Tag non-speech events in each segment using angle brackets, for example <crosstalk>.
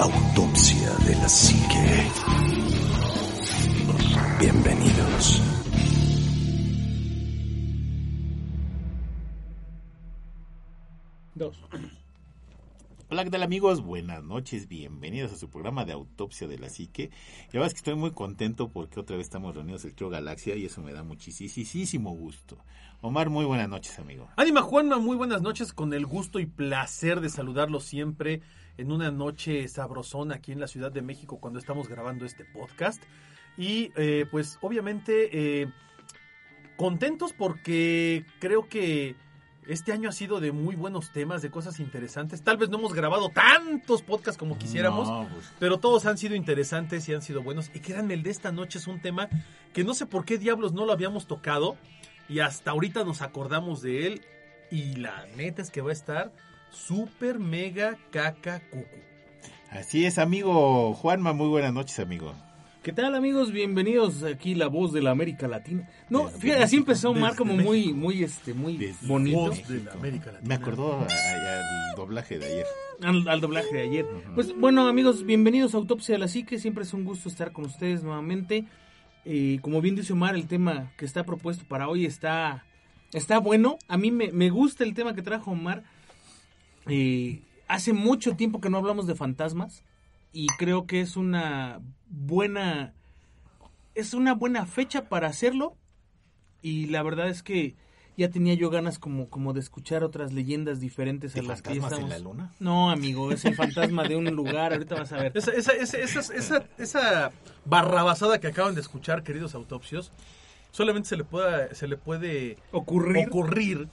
Autopsia de la psique. Bienvenidos. Dos. Hola, ¿qué tal amigos? Buenas noches, bienvenidos a su programa de Autopsia de la Psique. La verdad es que estoy muy contento porque otra vez estamos reunidos el Trio Galaxia y eso me da muchísimo gusto. Omar, muy buenas noches, amigo. Ánima Juanma, muy buenas noches, con el gusto y placer de saludarlo siempre en una noche sabrosona aquí en la Ciudad de México cuando estamos grabando este podcast. Y eh, pues obviamente eh, contentos porque creo que este año ha sido de muy buenos temas, de cosas interesantes. Tal vez no hemos grabado tantos podcasts como quisiéramos, No, pues. pero todos han sido interesantes y han sido buenos. Y créanme, el de esta noche es un tema que no sé por qué diablos no lo habíamos tocado y hasta ahorita nos acordamos de él. Y la neta es que va a estar súper mega caca cucu. Así es, amigo Juanma, muy buenas noches, amigo. ¿Qué tal amigos? Bienvenidos aquí la voz de la América Latina. No, Desde- fíjate, así empezó Omar como México. muy, muy, este, muy Desde bonito. Voz de la América Latina. Me acordó a- a- al doblaje de ayer. Al, al doblaje de ayer. Pues bueno amigos, bienvenidos a Autopsia de la Psique. Siempre es un gusto estar con ustedes nuevamente. Eh, como bien dice Omar, el tema que está propuesto para hoy está, está bueno. A mí me, me gusta el tema que trajo Omar. Eh, hace mucho tiempo que no hablamos de fantasmas y creo que es una buena es una buena fecha para hacerlo y la verdad es que ya tenía yo ganas como, como de escuchar otras leyendas diferentes ¿De a las que ya fantasmas en estamos. la luna? No, amigo, es el fantasma de un lugar, ahorita vas a ver. Esa, esa, esa, esa, esa, esa barrabasada que acaban de escuchar, queridos autopsios, solamente se le puede, se le puede Ocurrir. ocurrir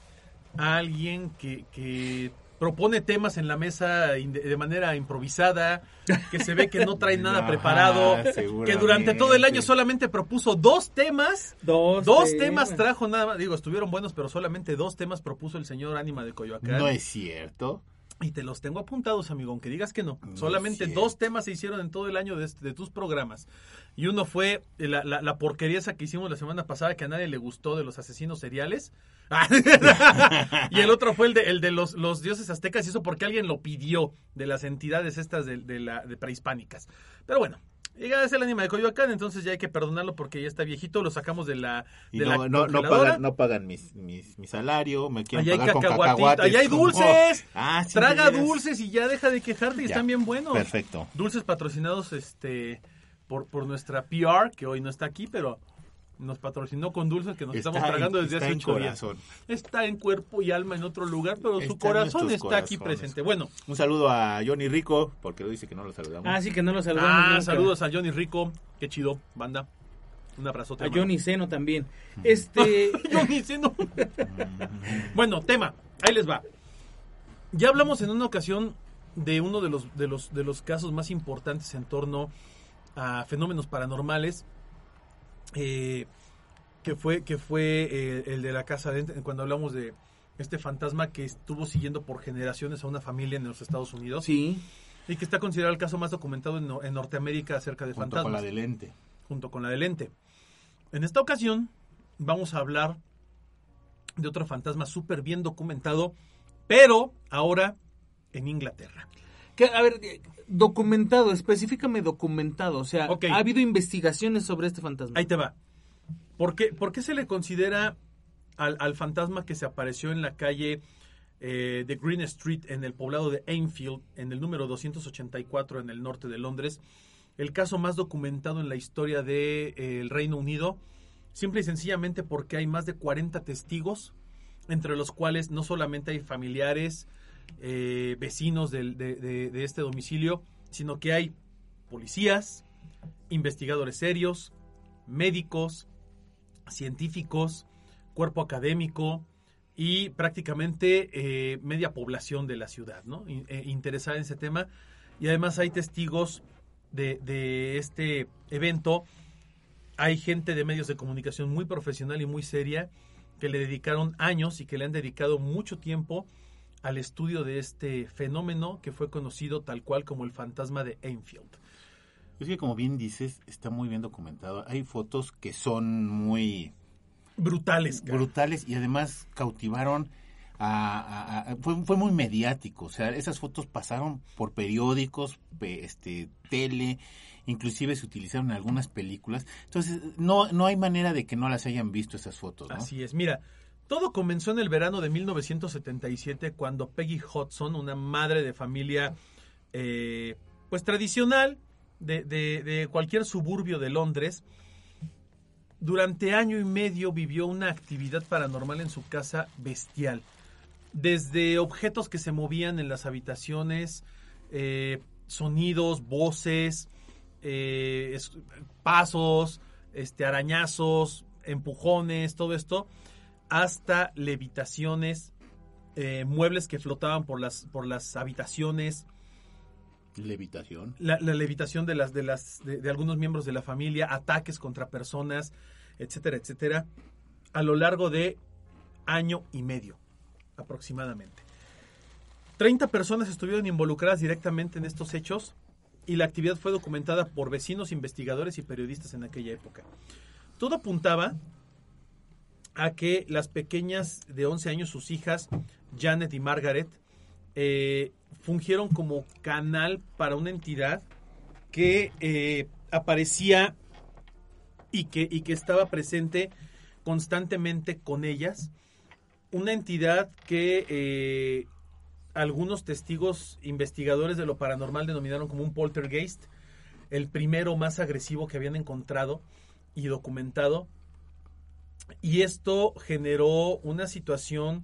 a alguien que, que propone temas en la mesa de manera improvisada, que se ve que no trae <laughs> nada Ajá, preparado, que durante todo el año solamente propuso dos temas. Dos, Dos temas. temas trajo nada más, digo, estuvieron buenos, pero solamente dos temas propuso el señor Ánima de Coyoacán. No es cierto. Y te los tengo apuntados, amigo, aunque digas que no. No Solamente dos temas se hicieron en todo el año de, este- de tus programas. Y uno fue la, la, la porquería esa que hicimos la semana pasada que a nadie le gustó de los asesinos seriales. <laughs> y el otro fue el de, el de los, los dioses aztecas y eso porque alguien lo pidió de las entidades estas de, de la, de prehispánicas. Pero bueno, llega es el ánima de Coyoacán, entonces ya hay que perdonarlo porque ya está viejito, lo sacamos de la, Y de no, la no, no pagan, no pagan mis, mis, mi salario, me quieren Allá hay pagar con cacahuatita, cacahuates. allá hay como- dulces. Ah, sí, Traga dulces y ya deja de quejarte y Ya, están bien buenos. Perfecto. Dulces patrocinados este por, por nuestra PR, que hoy no está aquí, pero nos patrocinó con dulces que nos Está estamos tragando desde hace ocho días. corazón. Está en cuerpo y alma en otro lugar, pero Está su corazón está aquí presente. Bueno, Un saludo a Johnny Rico, porque lo dice que no lo saludamos. Ah, sí que no lo saludamos. ah, nunca. saludos a Johnny Rico, qué chido, banda. Un abrazote. A hermano. Johnny Seno también. Este. <laughs> Johnny Seno. <laughs> bueno, tema, ahí les va. Ya hablamos en una ocasión de uno de los, de los, de los casos más importantes en torno a fenómenos paranormales, eh, que fue, que fue eh, el de la casa de cuando hablamos de este fantasma que estuvo siguiendo por generaciones a una familia en los Estados Unidos sí. y que está considerado el caso más documentado en, en Norteamérica acerca de junto fantasmas con la de lente. junto con la de lente. En esta ocasión vamos a hablar de otro fantasma súper bien documentado, pero ahora en Inglaterra. Que, a ver, eh, documentado, específicame documentado. O sea, Ok. ha habido investigaciones sobre este fantasma. Ahí te va. ¿Por qué, por qué se le considera al, al fantasma que se apareció en la calle eh, de Green Street en el poblado de Enfield, en el número 284 en el norte de Londres, el caso más documentado en la historia del Reino Unido? Simple y sencillamente porque hay más de 40 testigos, entre los cuales no solamente hay familiares, eh, vecinos de, este domicilio, sino que hay policías, investigadores serios, médicos, científicos, cuerpo académico, y prácticamente eh, media población de la ciudad, eh, interesada en ese tema. Y además hay testigos de este evento. Hay gente de medios de comunicación muy profesional y muy seria que le dedicaron años y que le han dedicado mucho tiempo al estudio de este fenómeno que fue conocido tal cual como el fantasma de Enfield. Es que como bien dices, está muy bien documentado. Hay fotos que son muy Brutales. cara. brutales y además cautivaron a, a- a- fue, fue muy mediático, o sea, esas fotos pasaron por periódicos, pe- este, tele, inclusive se utilizaron en algunas películas. Entonces, no, no hay manera de que no las hayan visto esas fotos, ¿no? Así es. Mira, todo comenzó en el verano de 1977 cuando Peggy Hudson, una madre de familia eh, pues tradicional de, cualquier suburbio de Londres, durante año y medio vivió una actividad paranormal en su casa bestial. Desde objetos que se movían en las habitaciones, eh, sonidos, voces, eh, pasos, este, arañazos, empujones, todo esto, hasta levitaciones, eh, muebles que flotaban por las, por las habitaciones, Levitación. la, la levitación de las de las de, de algunos miembros de la familia, ataques contra personas, etcétera, etcétera, a lo largo de año y medio aproximadamente. 30 personas estuvieron involucradas directamente en estos hechos y la actividad fue documentada por vecinos, investigadores y periodistas en aquella época. Todo apuntaba a que las pequeñas de 11 años, sus hijas, Janet y Margaret, eh, fungieron como canal para una entidad que eh, aparecía y que, y que estaba presente constantemente con ellas. Una entidad que eh, algunos testigos investigadores de lo paranormal denominaron como un poltergeist, el primero más agresivo que habían encontrado y documentado. Y esto generó una situación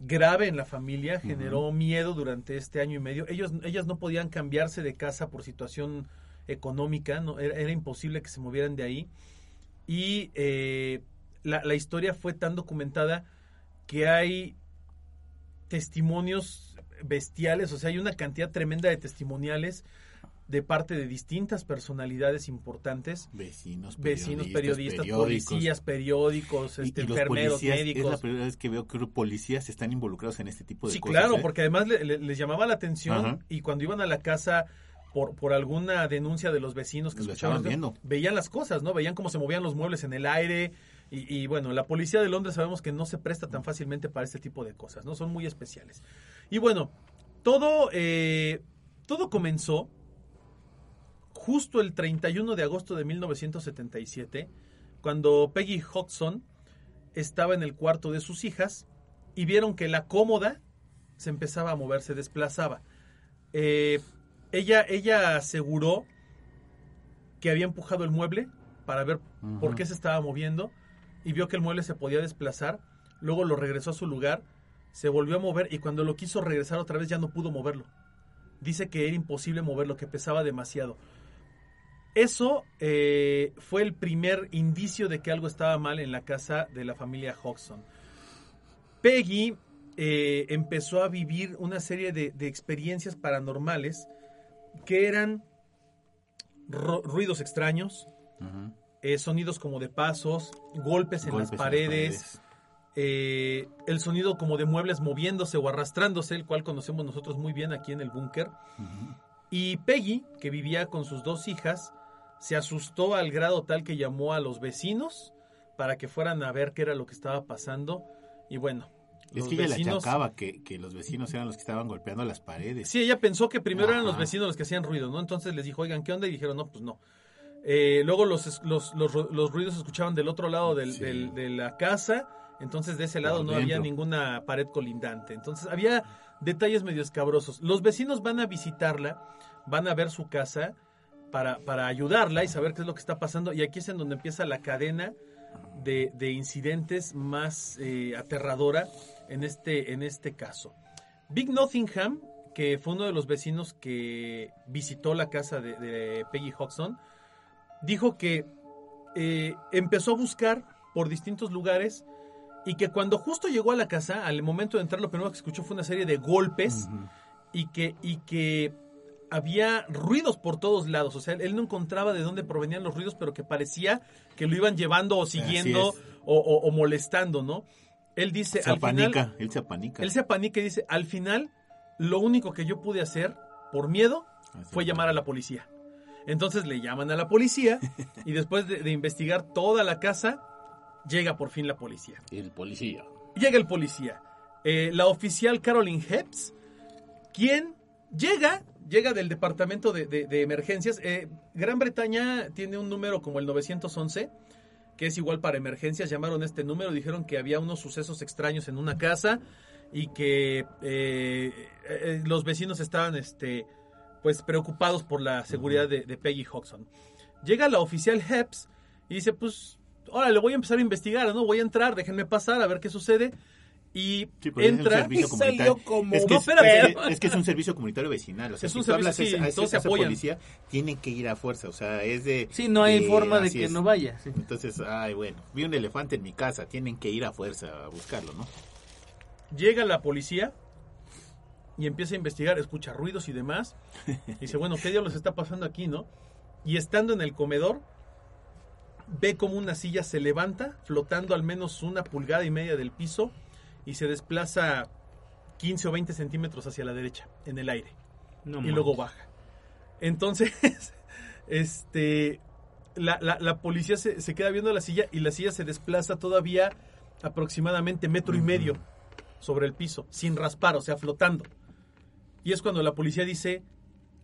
grave en la familia, generó miedo durante este año y medio. Ellos, ellas no podían cambiarse de casa por situación económica, no, era, era imposible que se movieran de ahí. Y eh, la, la historia fue tan documentada que hay testimonios bestiales, o sea, hay una cantidad tremenda de testimoniales de parte de distintas personalidades importantes, Vecinos, vecinos, periodistas, policías, periódicos, este, y enfermeros, policías, Es médicos. la primera vez que veo que policías están involucrados en este tipo de Sí, cosas. claro, ¿eh? porque además le- le- les llamaba la atención Ajá. y cuando iban a la casa por, por alguna denuncia de los vecinos que Lo escuchaban, viendo. veían las cosas, ¿no? Veían cómo se movían los muebles en el aire y, y, bueno, la policía de Londres sabemos que no se presta tan fácilmente para este tipo de cosas, ¿no? Son muy especiales. Y bueno, todo, eh, todo comenzó justo el 31 de agosto de 1977, cuando Peggy Hodgson estaba en el cuarto de sus hijas y vieron que la cómoda se empezaba a mover, se desplazaba. Eh, ella, ella aseguró que había empujado el mueble para ver por qué se estaba moviendo y vio que el mueble se podía desplazar, luego lo regresó a su lugar, se volvió a mover y cuando lo quiso regresar otra vez ya no pudo moverlo. Dice que era imposible moverlo, que pesaba demasiado. Eso eh, fue el primer indicio de que algo estaba mal en la casa de la familia Hodgson. Peggy eh, empezó a vivir una serie de, de experiencias paranormales que eran ruidos extraños, eh, sonidos como de pasos, golpes en Golpes las paredes, el sonido como de muebles moviéndose o arrastrándose, el cual conocemos nosotros muy bien aquí en el búnker. Y Peggy, que vivía con sus dos hijas, se asustó al grado tal que llamó a los vecinos para que fueran a ver qué era lo que estaba pasando. Y bueno, Es los que ella le vecinos... achacaba que, que los vecinos eran los que estaban golpeando las paredes. Sí, ella pensó que primero eran los vecinos los que hacían ruido, ¿no? Entonces les dijo, oigan, ¿qué onda? Y dijeron, no, pues no. Eh, luego los, los, los, los ruidos se escuchaban del otro lado del- Sí. del- de la casa, entonces de ese lado Por no había ninguna pared colindante. Entonces había detalles medio escabrosos. Los vecinos van a visitarla, van a ver su casa para, para ayudarla y saber qué es lo que está pasando. Y aquí es en donde empieza la cadena de, de incidentes más eh, aterradora en este, en este caso. Big Nottingham, que fue uno de los vecinos que visitó la casa de, de Peggy Hodgson, dijo que eh, empezó a buscar por distintos lugares y que cuando justo llegó a la casa, al momento de entrar, lo primero que escuchó fue una serie de golpes y, que, y que había ruidos por todos lados. O sea, él no encontraba de dónde provenían los ruidos, pero que parecía que lo iban llevando o siguiendo o, o- o molestando, ¿no? Él dice, Se al final, apanica, él se apanica. él se apanica y dice, al final, lo único que yo pude hacer por miedo Así fue llamar a la policía. Entonces le llaman a la policía y después de, de investigar toda la casa, llega por fin la policía. El policía. Llega el policía. Eh, la oficial Carolyn Hepps, quien llega, llega del departamento de, de- emergencias. Eh, Gran Bretaña tiene un número como el 911, que es igual para emergencias. Llamaron este número, dijeron que había unos sucesos extraños en una casa y que eh, eh, los vecinos estaban este, pues, preocupados por la seguridad de, Peggy Hodgson. Llega la oficial Hepps y dice, pues, órale, voy a empezar a investigar, ¿no? Voy a entrar, déjenme pasar a ver qué sucede. Y Sí, entra... y salió como- es, que No, es, espérate. es- es que es un servicio comunitario vecinal. O sea, Es si un tú hablas servicio, sí, a, se a esa policía, tienen que ir a fuerza. O sea, es de. Sí, no hay de- forma de que no vaya. sí. Entonces, ay, bueno, vi un elefante en mi casa, tienen que ir a fuerza a buscarlo, ¿no? Llega la policía y empieza a investigar, escucha ruidos y demás. Y dice, bueno, ¿qué diablos está pasando aquí, no? Y estando en el comedor, ve como una silla se levanta, flotando al menos una pulgada y media del piso, y se desplaza 15 o 20 centímetros hacia la derecha, en el aire. No y manches. luego baja. Entonces, <laughs> este, la, la- la policía se, se queda viendo la silla y la silla se desplaza todavía aproximadamente metro y medio sobre el piso, sin raspar, o sea, flotando. Y es cuando la policía dice,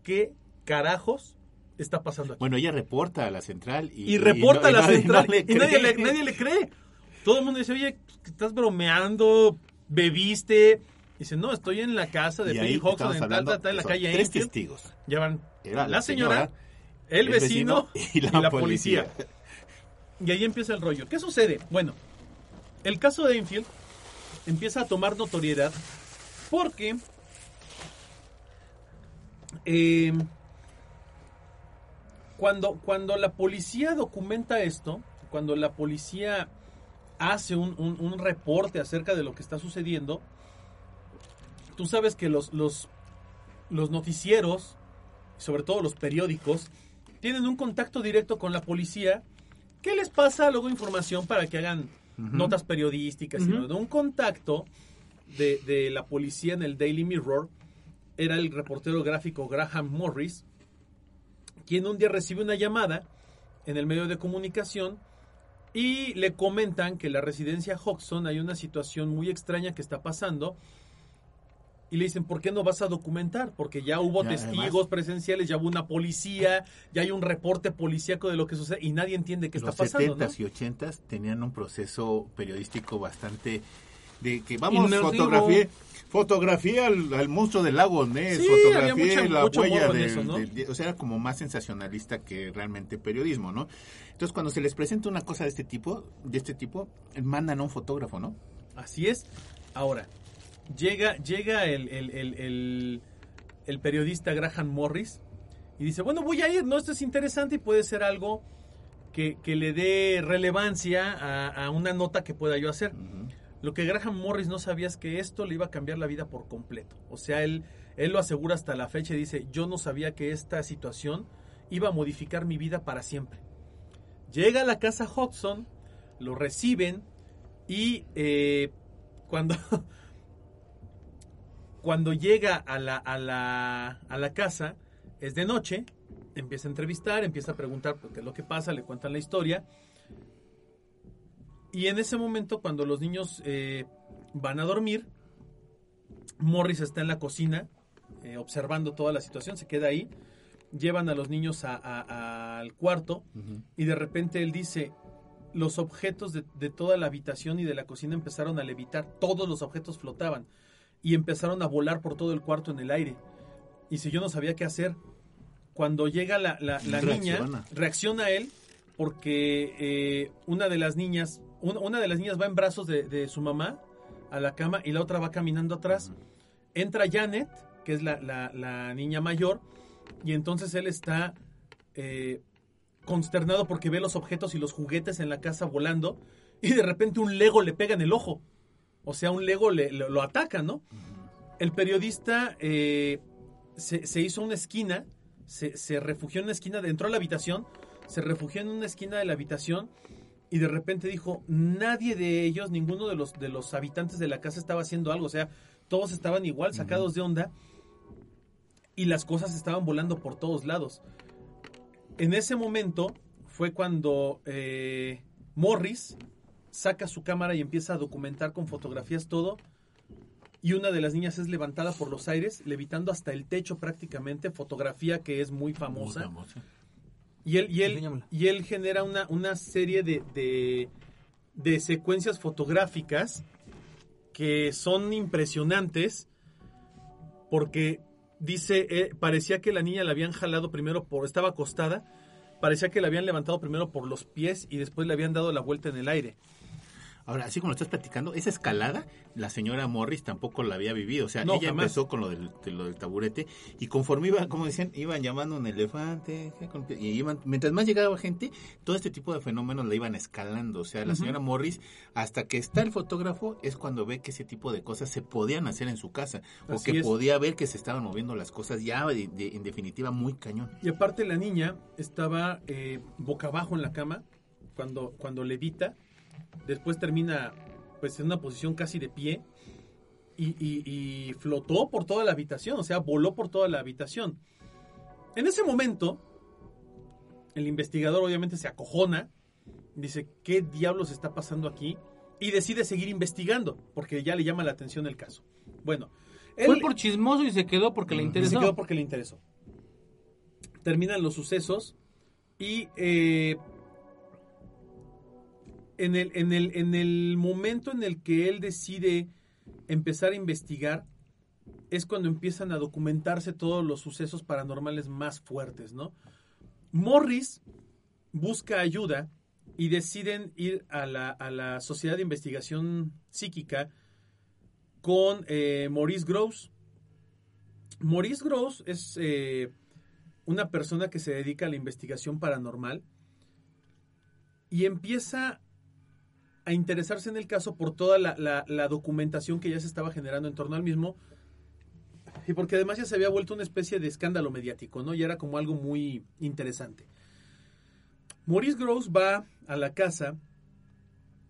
¿qué carajos está pasando aquí? Bueno, ella reporta a la central y, y reporta a no- la nadie- central no le y nadie le, nadie le cree. Todo el mundo dice, oye, estás bromeando, bebiste. Dice, no, estoy en la casa de Peggy estamos en tal, hablando, tal, tal, en la calle tres Enfield. testigos. Llevan Era la, señora, el, vecino, y la, policía. Y ahí empieza el rollo. ¿Qué sucede? Bueno, el caso de Enfield empieza a tomar notoriedad porque eh, cuando, cuando la policía documenta esto, cuando la policía hace un, un- un reporte acerca de lo que está sucediendo, tú sabes que los, los, los noticieros, sobre todo los periódicos, tienen un contacto directo con la policía que les pasa luego información para que hagan notas periodísticas. y Ujú. todo. Un contacto de, de la policía en el Daily Mirror era el reportero gráfico Graham Morris, quien un día recibe una llamada en el medio de comunicación y le comentan que en la residencia Hodgson hay una situación muy extraña que está pasando. Y le dicen, ¿por qué no vas a documentar? Porque ya hubo Ya, testigos además- presenciales, ya hubo una policía, ya hay un reporte policíaco de lo que sucede y nadie entiende qué está Los pasando. ¿no? 70s y 80s tenían un proceso periodístico bastante de que vamos Inmersivo. Fotografía al, al monstruo del lago Ness, Sí, fotografía mucha- la huella eso, ¿no? del- o sea, era como más sensacionalista que realmente periodismo, ¿no? Entonces, cuando se les presenta una cosa de este tipo, de este tipo, mandan a un fotógrafo, ¿no? Así es. Ahora, llega, llega el, el- el- periodista Graham Morris y dice, bueno, voy a ir, ¿no? Esto es interesante y puede ser algo que, que le dé relevancia a, a una nota que pueda yo hacer. Lo que Graham Morris no sabía es que esto le iba a cambiar la vida por completo. O sea, él, él lo asegura hasta la fecha y dice, yo no sabía que esta situación iba a modificar mi vida para siempre. Llega a la casa Hudson, lo reciben y eh, cuando, <laughs> cuando llega a la, a, la, a la casa, es de noche, empieza a entrevistar, empieza a preguntar por qué es lo que pasa, le cuentan la historia. Y en ese momento, cuando los niños eh, van a dormir, Morris está en la cocina eh, observando toda la situación, se queda ahí, llevan a los niños a- a- al cuarto y de repente él dice, los objetos de, de toda la habitación y de la cocina empezaron a levitar, todos los objetos flotaban y empezaron a volar por todo el cuarto en el aire. Y si yo no sabía qué hacer, cuando llega la, la- la niña, Reacciona. él porque eh, una de las niñas, una de las niñas va en brazos de, de su mamá a la cama y la otra va caminando atrás. Entra Janet, que es la, la- la niña mayor, y entonces él está eh, consternado porque ve los objetos y los juguetes en la casa volando y de repente un Lego le pega en el ojo. O sea, un Lego le, lo, lo ataca, ¿no? El periodista eh, se, se hizo una esquina, se, se refugió en una esquina, entró a la habitación, se refugió en una esquina de la habitación y de repente dijo, nadie de ellos, ninguno de los, de los habitantes de la casa estaba haciendo algo, o sea, todos estaban igual, sacados de onda y las cosas estaban volando por todos lados. En ese momento fue cuando eh, Morris saca su cámara y empieza a documentar con fotografías todo. Y una de las niñas es levantada por los aires, levitando hasta el techo prácticamente, fotografía que es muy famosa. Muy famosa. Y él, y él, y él genera una, una serie de, de, de secuencias fotográficas que son impresionantes porque dice, eh, parecía que la niña la habían jalado primero por, estaba acostada, parecía que la habían levantado primero por los pies y después le habían dado la vuelta en el aire. Ahora, así como lo estás platicando, esa escalada, la señora Morris tampoco la había vivido. O sea, No, ella jamás. empezó con lo del, de lo del taburete y conforme iba, como decían, iban llamando un elefante, y iban, mientras más llegaba gente, todo este tipo de fenómenos la iban escalando. O sea, la señora Morris, hasta que está el fotógrafo, es cuando ve que ese tipo de cosas se podían hacer en su casa. o Así que es. podía ver que se estaban moviendo las cosas ya, de- de- en definitiva, muy cañón. Y aparte la niña estaba eh, boca abajo en la cama cuando, cuando levita, después termina pues en una posición casi de pie y, y- y flotó por toda la habitación, o sea, voló por toda la habitación. En ese momento, el investigador obviamente se acojona, dice, ¿qué diablos está pasando aquí? Y decide seguir investigando, porque ya le llama la atención el caso. Bueno, Fue por chismoso y se quedó porque le y interesó. Se quedó porque le interesó. Terminan los sucesos y eh, en, el, en, el, en el momento en el que él decide empezar a investigar es cuando empiezan a documentarse todos los sucesos paranormales más fuertes, ¿no? Morris busca ayuda y deciden ir a la, a la Sociedad de Investigación Psíquica con eh, Maurice Gross, Maurice Gross es eh, una persona que se dedica a la investigación paranormal y empieza a interesarse en el caso por toda la, la- documentación que ya se estaba generando en torno al mismo y porque además ya se había vuelto una especie de escándalo mediático, ¿no? Y era como algo muy interesante. Maurice Gross va a la casa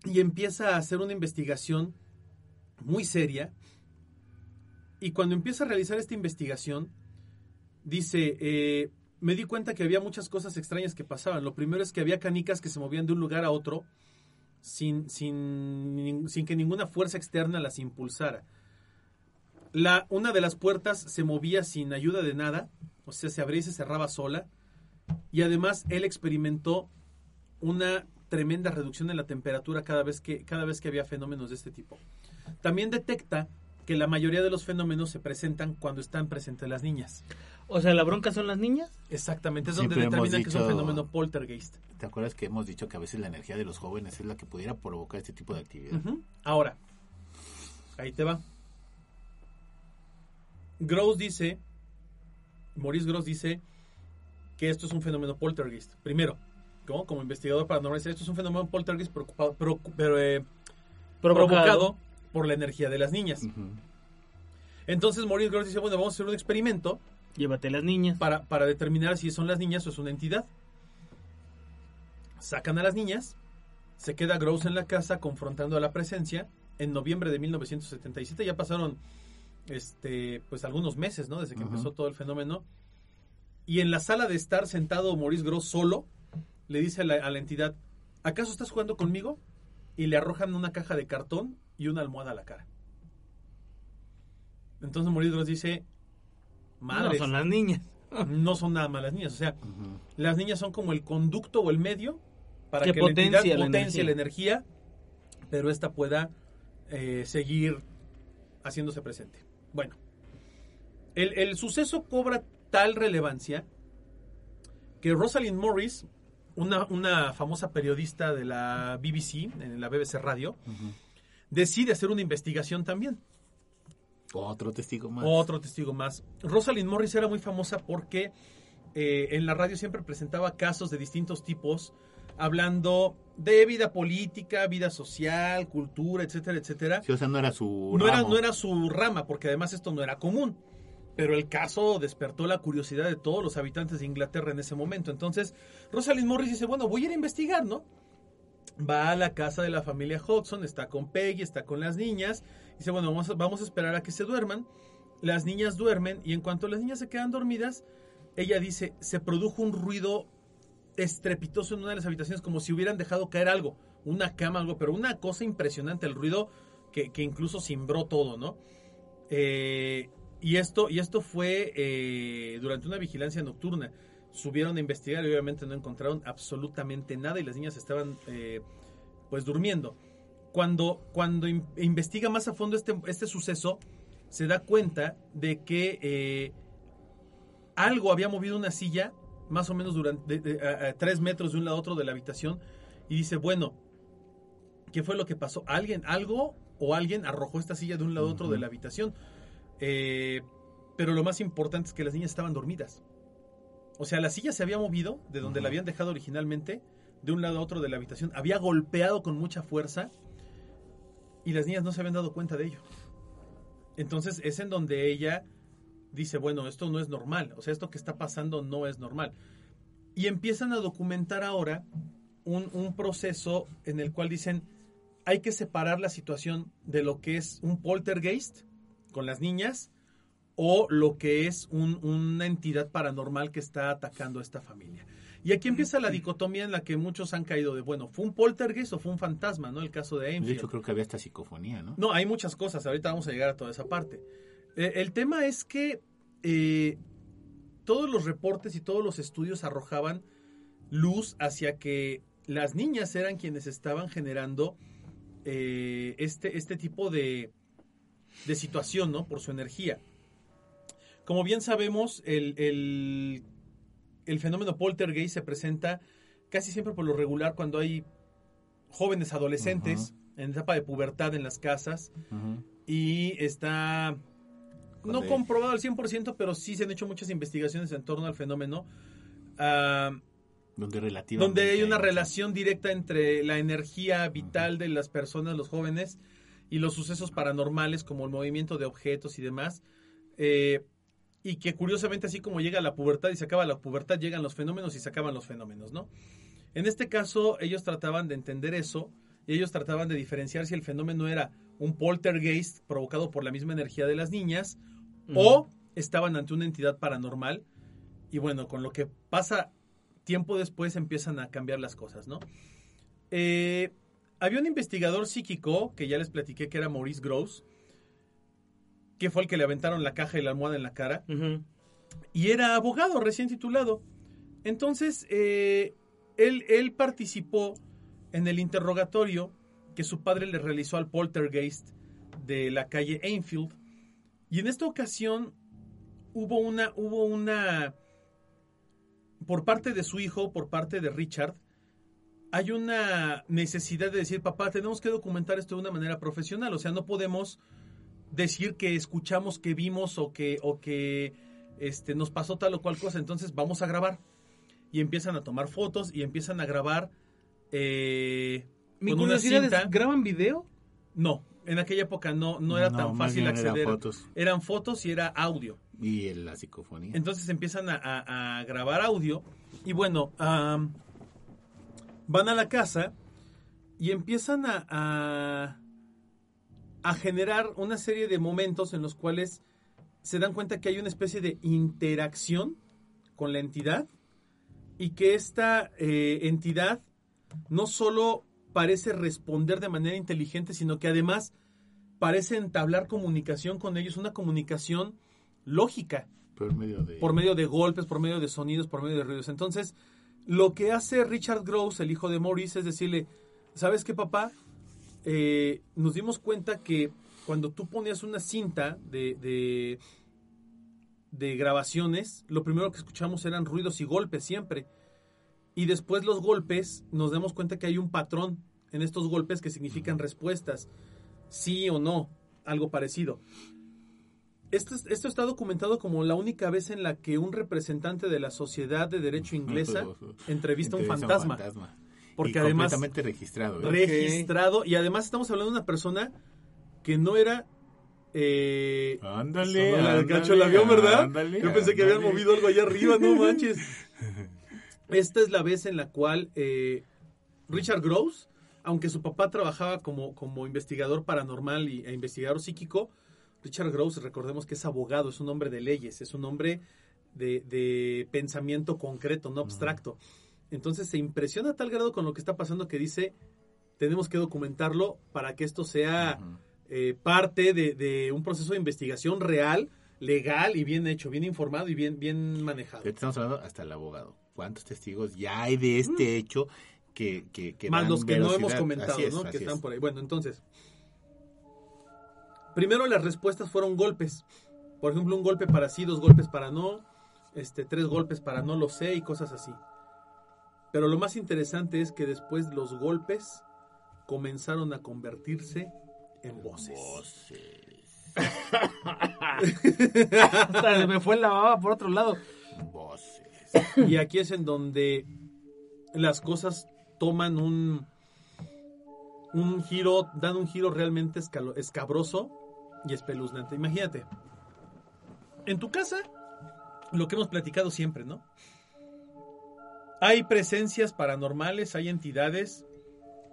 y empieza a hacer una investigación muy seria y cuando empieza a realizar esta investigación, dice, eh, me di cuenta que había muchas cosas extrañas que pasaban. Lo primero es que había canicas que se movían de un lugar a otro sin, sin, sin que ninguna fuerza externa las impulsara. La, una de las puertas se movía sin ayuda de nada, o sea, se abría y se cerraba sola. Y además él experimentó una tremenda reducción en la temperatura cada vez que, cada vez que había fenómenos de este tipo. También detecta que la mayoría de los fenómenos se presentan cuando están presentes las niñas. O sea, la bronca son las niñas. Exactamente, es Siempre donde hemos determinan que es un dicho- fenómeno poltergeist. ¿Te acuerdas que hemos dicho que a veces la energía de los jóvenes es la que pudiera provocar este tipo de actividad? Ahora, ahí te va. Gross dice, Maurice Gross dice que esto es un fenómeno poltergeist. Primero, ¿cómo? como investigador paranormal, dice, esto es un fenómeno poltergeist preocupado- preocu- pero, eh, provocado por la energía de las niñas. Entonces Maurice Gross dice, bueno, vamos a hacer un experimento Llévate las niñas. para, para determinar si son las niñas o es una entidad. Sacan a las niñas, se queda Gross en la casa confrontando a la presencia. En noviembre de 1977 ya pasaron este, pues algunos meses, ¿no? Desde que empezó todo el fenómeno. Y en la sala de estar sentado Maurice Gross solo, le dice a la, a la entidad, ¿acaso estás jugando conmigo? Y le arrojan una caja de cartón y una almohada a la cara. Entonces Maurice Gross dice, No madres, son las niñas. <laughs> no son nada más las niñas. O sea, las niñas son como el conducto o el medio para Que que, la entidad potencia la potencie energía. la energía, pero esta pueda eh, seguir haciéndose presente. Bueno, el, el suceso cobra tal relevancia que Rosalind Morris, una, una famosa periodista de la BBC, en la BBC Radio. Decide hacer una investigación también. Otro testigo más. Otro testigo más. Rosalind Morris era muy famosa porque eh, en la radio siempre presentaba casos de distintos tipos hablando de vida política, vida social, cultura, etcétera, etcétera. Sí, o sea, no era su No era, ramo. no era su rama, porque además esto no era común. Pero el caso despertó la curiosidad de todos los habitantes de Inglaterra en ese momento. Entonces, Rosalind Morris dice, bueno, voy a ir a investigar, ¿no? Va a la casa de la familia Hodgson, está con Peggy, está con las niñas. Dice, bueno, vamos a, vamos a esperar a que se duerman. Las niñas duermen y en cuanto las niñas se quedan dormidas, ella dice, se produjo un ruido estrepitoso en una de las habitaciones, como si hubieran dejado caer algo, una cama, algo, pero una cosa impresionante, el ruido que, que incluso cimbró todo, ¿no? Eh, y, esto, y esto fue eh, durante una vigilancia nocturna. Subieron a investigar y obviamente no encontraron absolutamente nada y las niñas estaban eh, pues durmiendo. Cuando, cuando in- investiga más a fondo este, este suceso, se da cuenta de que eh, algo había movido una silla más o menos durante de- de- a, a tres metros de un lado a otro de la habitación y dice, bueno, ¿qué fue lo que pasó? ¿Alguien, algo o alguien arrojó esta silla de un lado a otro de la habitación? Eh, pero lo más importante es que las niñas estaban dormidas. O sea, la silla se había movido de donde la habían dejado originalmente, de un lado a otro de la habitación, había golpeado con mucha fuerza y las niñas no se habían dado cuenta de ello. Entonces es en donde ella dice, bueno, esto no es normal, o sea, esto que está pasando no es normal. Y empiezan a documentar ahora un, un proceso en el cual dicen, hay que separar la situación de lo que es un poltergeist con las niñas o lo que es un- una entidad paranormal que está atacando a esta familia. Y aquí empieza la dicotomía en la que muchos han caído de, bueno, ¿fue un poltergeist o fue un fantasma? ¿no? El caso de De Enfield. hecho, creo que había esta psicofonía, ¿no? No, hay muchas cosas. Ahorita vamos a llegar a toda esa parte. Eh, el tema es que eh, todos los reportes y todos los estudios arrojaban luz hacia que las niñas eran quienes estaban generando eh, este, este tipo de, de situación, ¿no? Por su energía. Como bien sabemos, el, el, el fenómeno poltergeist se presenta casi siempre por lo regular cuando hay jóvenes adolescentes en etapa de pubertad en las casas y está no comprobado al 100%, pero sí se han hecho muchas investigaciones en torno al fenómeno. ah, Donde relativamente... donde hay una relación directa entre la energía vital de las personas, los jóvenes, y los sucesos paranormales como el movimiento de objetos y demás. eh, y que curiosamente así como llega la pubertad y se acaba la pubertad, llegan los fenómenos y se acaban los fenómenos, ¿no? En este caso, ellos trataban de entender eso y ellos trataban de diferenciar si el fenómeno era un poltergeist provocado por la misma energía de las niñas o estaban ante una entidad paranormal. Y bueno, con lo que pasa tiempo después empiezan a cambiar las cosas, ¿no? Eh, había un investigador psíquico que ya les platiqué que era Maurice Gross, que fue el que le aventaron la caja y la almohada en la cara y era abogado recién titulado. Entonces, eh, él, él participó en el interrogatorio que su padre le realizó al poltergeist de la calle Enfield. Y en esta ocasión hubo una, hubo una, por parte de su hijo, por parte de Richard, hay una necesidad de decir, papá, tenemos que documentar esto de una manera profesional. O sea, no podemos decir que escuchamos, que vimos o que, o que este, nos pasó tal o cual cosa. Entonces vamos a grabar. Y empiezan a tomar fotos y empiezan a grabar eh, Mi con una curiosidad cinta. es, ¿graban video? No, en aquella época no, no era No, tan fácil bien eran acceder. fotos. Eran fotos y era audio. Y el- la psicofonía. Entonces empiezan a, a- a grabar audio y bueno, van a la casa y empiezan a, a, a generar una serie de momentos en los cuales se dan cuenta que hay una especie de interacción con la entidad y que esta eh, entidad no solo parece responder de manera inteligente, sino que además parece entablar comunicación con ellos, una comunicación lógica Por medio de... por medio de golpes, por medio de sonidos, por medio de ruidos. Entonces, lo que hace Richard Gross, el hijo de Maurice, es decirle, ¿sabes qué, papá? Eh, nos dimos cuenta que cuando tú ponías una cinta de, de, de grabaciones, lo primero que escuchamos eran ruidos y golpes siempre. Y después los golpes, nos damos cuenta que hay un patrón en estos golpes que significan respuestas, sí o no, algo parecido. Esto, es- esto está documentado como la única vez en la que un representante de la Sociedad de Derecho Inglesa <laughs> entrevista a un fantasma. Porque y además completamente registrado. ¿eh? registrado y además estamos hablando de una persona que no era eh, Ándale, ándale, gancho del avión, ¿verdad? ándale, Yo pensé que habían movido algo allá arriba, no <laughs> manches. Esta es la vez en la cual eh, Richard Gross, aunque su papá trabajaba como, como investigador paranormal y, e investigador psíquico, Richard Gross, recordemos que es abogado, es un hombre de leyes, es un hombre de, de pensamiento concreto, no abstracto. Entonces se impresiona a tal grado con lo que está pasando que dice, tenemos que documentarlo para que esto sea eh, parte de, de un proceso de investigación real, legal y bien hecho, bien informado y bien, bien manejado. Estamos hablando hasta el abogado. ¿Cuántos testigos ya hay de este hecho que, que, que Mm. Más dan los que no hemos comentado, es, ¿no? Que es. están por ahí. Bueno, entonces, primero las respuestas fueron golpes. Por ejemplo, un golpe para sí, dos golpes para no, este, tres golpes para no lo sé y cosas así. Pero lo más interesante es que después los golpes comenzaron a convertirse en voces. Voces. <laughs> Hasta se me fue la baba por otro lado. Voces. Y aquí es en donde las cosas toman un, un giro, dan un giro realmente escalo- escabroso y espeluznante. Imagínate, en tu casa, lo que hemos platicado siempre, ¿no? Hay presencias paranormales, hay entidades,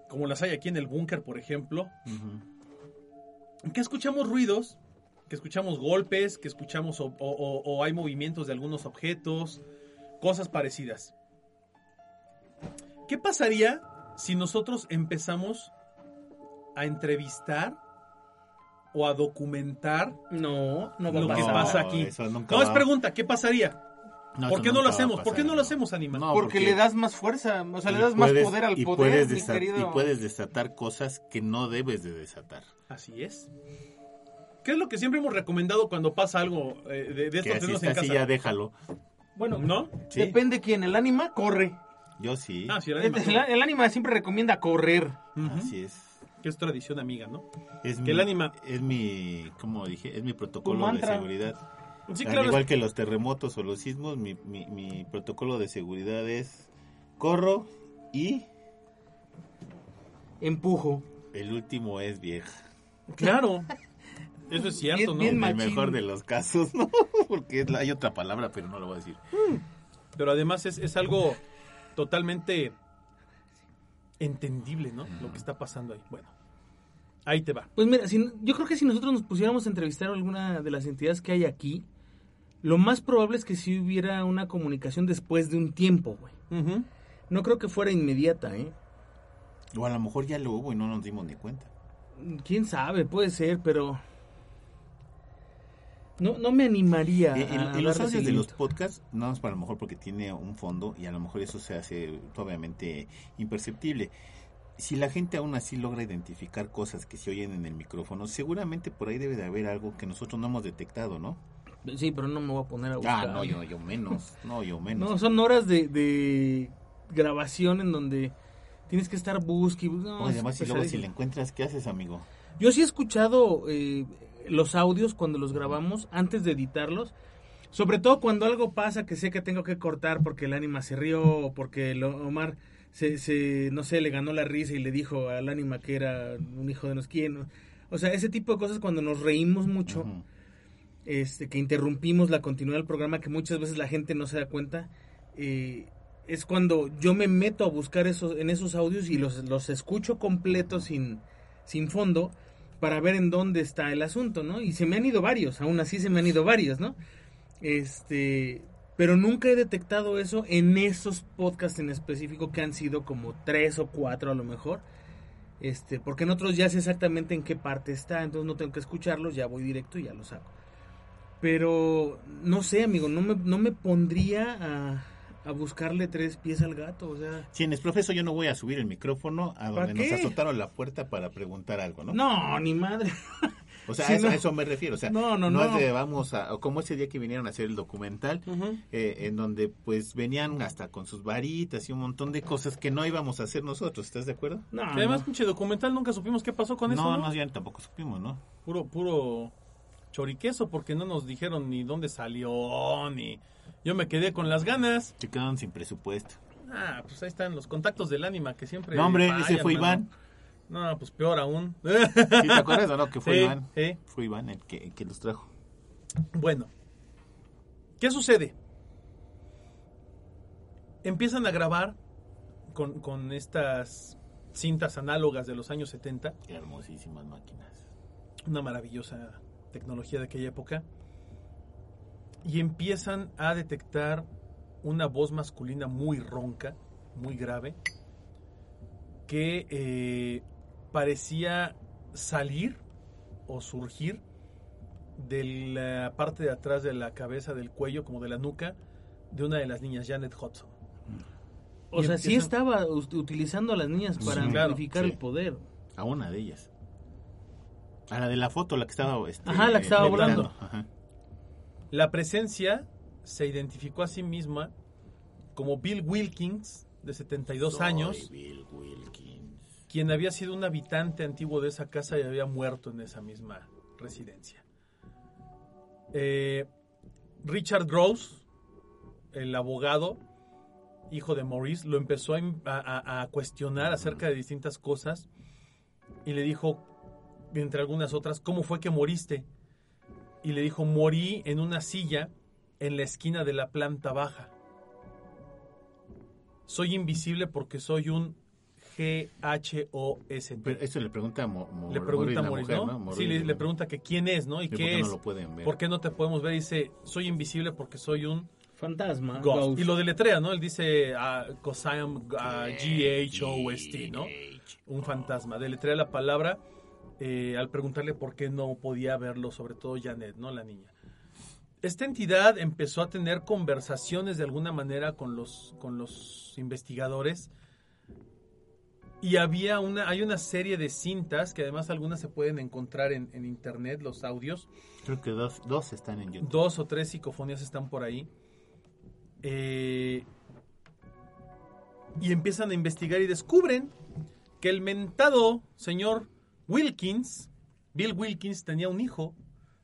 como las hay aquí en el búnker, por ejemplo, que escuchamos ruidos, que escuchamos golpes, que escuchamos o, o- o- o hay movimientos de algunos objetos, cosas parecidas. ¿Qué pasaría si nosotros empezamos a entrevistar o a documentar? No, no va a Lo que pasar. pasa aquí. eso nunca No, es pregunta, ¿qué pasaría? No, ¿Por qué no lo hacemos? ¿Por qué no lo hacemos, Anima? No, Porque, le das más fuerza, o sea, le das más poder al y poder, puedes mi querido. Y puedes desatar cosas que no debes de desatar. Así es. ¿Qué es lo que siempre hemos recomendado cuando pasa algo eh, de, de Que así en así ya déjalo. Bueno, ¿No? Sí. depende quién. El ánima corre. Yo sí. Ah, sí, el ánima. el ánima siempre recomienda correr. Así es. Que es tradición amiga, ¿no? Es Que mi, el ánima- Es mi, como dije, es mi protocolo de mantra. seguridad. Sí, Al claro. igual que los terremotos o los sismos, mi, mi, mi protocolo de seguridad es corro y Empujo. el último es vieja. Claro. <laughs> Eso es cierto, Bien- ¿no? bien En el machín. mejor de los casos, <laughs> ¿no? Porque es la- hay otra palabra, pero no lo voy a decir. Pero además es, es algo totalmente entendible, ¿no? Lo que está pasando ahí. Bueno, ahí te va. Pues mira, si- yo creo que si nosotros nos pusiéramos a entrevistar a alguna de las entidades que hay aquí, lo más probable es que sí hubiera una comunicación después de un tiempo, güey. No creo que fuera inmediata, ¿eh? O a lo mejor ya lo hubo y no nos dimos ni cuenta. Quién sabe, puede ser, pero no, no me animaría Eh, en, a en los audios de los podcasts, no es para lo mejor porque tiene un fondo y a lo mejor eso se hace obviamente imperceptible. Si la gente aún así logra identificar cosas que se oyen en el micrófono, seguramente por ahí debe de haber algo que nosotros no hemos detectado, ¿no? Sí, pero no me voy a poner a buscar. Ah, no, yo, yo menos, no, yo <laughs> menos. No, son horas de, de grabación en donde tienes que estar busque. y bus- no, Oye, es además, y luego si le encuentras, ¿qué haces, amigo? Yo sí he escuchado eh, los audios cuando los grabamos, antes de editarlos. Sobre todo cuando algo pasa que sé que tengo que cortar porque el ánima se rió o porque el Omar se, se, no sé, le ganó la risa y le dijo al ánima que era un hijo de nos quién. O sea, ese tipo de cosas cuando nos reímos mucho, Ujú. Este, que interrumpimos la continuidad del programa, que muchas veces la gente no se da cuenta, eh, es cuando yo me meto a buscar esos, en esos audios y los, los escucho completos sin, sin fondo para ver en dónde está el asunto, ¿no? Y se me han ido varios, aún así se me han ido varios, ¿no? Este, pero nunca he detectado eso en esos podcasts en específico que han sido como tres o cuatro a lo mejor. Este, porque en otros ya sé exactamente en qué parte está, entonces no tengo que escucharlos, ya voy directo y ya los hago. Pero no sé, amigo, no me, no me pondría a, a buscarle tres pies al gato, o sea... Profesor yo no voy a subir el micrófono a ¿Para donde nos azotaron la puerta para preguntar algo, ¿no? No, ni madre. O sea, <laughs> Sí, a, eso, no. a eso me refiero. O sea, No, no, no, no. es de vamos a. Como ese día que vinieron a hacer el documental, eh, en donde pues venían hasta con sus varitas y un montón de cosas que no íbamos a hacer nosotros. ¿Estás de acuerdo? No, Que además, no. pinche documental, nunca supimos qué pasó con eso. no, ¿no? no, ya tampoco supimos, ¿no? Puro, puro choriqueso, porque no nos dijeron ni dónde salió, ni... Yo me quedé con las ganas. Se quedaron sin presupuesto. Ah, pues ahí están los contactos del ánima que siempre. No, hombre, ese fue mano. Iván. No, pues peor aún. ¿Sí te acuerdas o no? Que fue <laughs> Sí, Iván. sí. Fue Iván el que, que los trajo. Bueno, ¿qué sucede? Empiezan a grabar con, con estas cintas análogas de los años 70, Qué hermosísimas máquinas. una maravillosa tecnología de aquella época, y empiezan a detectar una voz masculina muy ronca, muy grave, que eh, parecía salir o surgir de la parte de atrás de la cabeza, del cuello, como de la nuca, de una de las niñas, Janet Hudson. O Y sea, sí estaba utilizando a las niñas para Sí, claro, amplificar sí. el poder. A una de ellas. A la de la foto, la que estaba. este, Ajá, la que estaba volando. Ajá. La presencia se identificó a sí misma como Bill Wilkins, de 72 Soy años, Bill Wilkins. quien había sido un habitante antiguo de esa casa y había muerto en esa misma residencia. Eh, Richard Gross, el abogado, hijo de Maurice, lo empezó a, a- a cuestionar acerca de distintas cosas y le dijo, entre algunas otras, ¿cómo fue que moriste? Y le dijo, morí en una silla en la esquina de la planta baja. Soy invisible porque soy un G-H-O-S-T. Pero eso le pregunta a Mo- Mo- Le pregunta Maurice, mujer, ¿no? Maurice, Sí, le, le pregunta que quién es, ¿no? Y ¿Y por qué qué es. no lo pueden ver? ¿Por qué no te podemos ver? Dice, soy invisible porque soy un Fantasma. ghost. ghost. Y lo deletrea, ¿no? Él dice, ah, cause I am ah, G-H-O-S-T, ¿no? Un fantasma. Deletrea la palabra eh, al preguntarle por qué no podía verlo, sobre todo Janet, ¿no? La niña. Esta entidad empezó a tener conversaciones de alguna manera con los, con los investigadores y había una, hay una serie de cintas que además algunas se pueden encontrar en, en internet, los audios, Creo que dos, dos están en YouTube. dos o tres psicofonías están por ahí. Eh, y empiezan a investigar y descubren que el mentado señor Wilkins, Bill Wilkins, tenía un hijo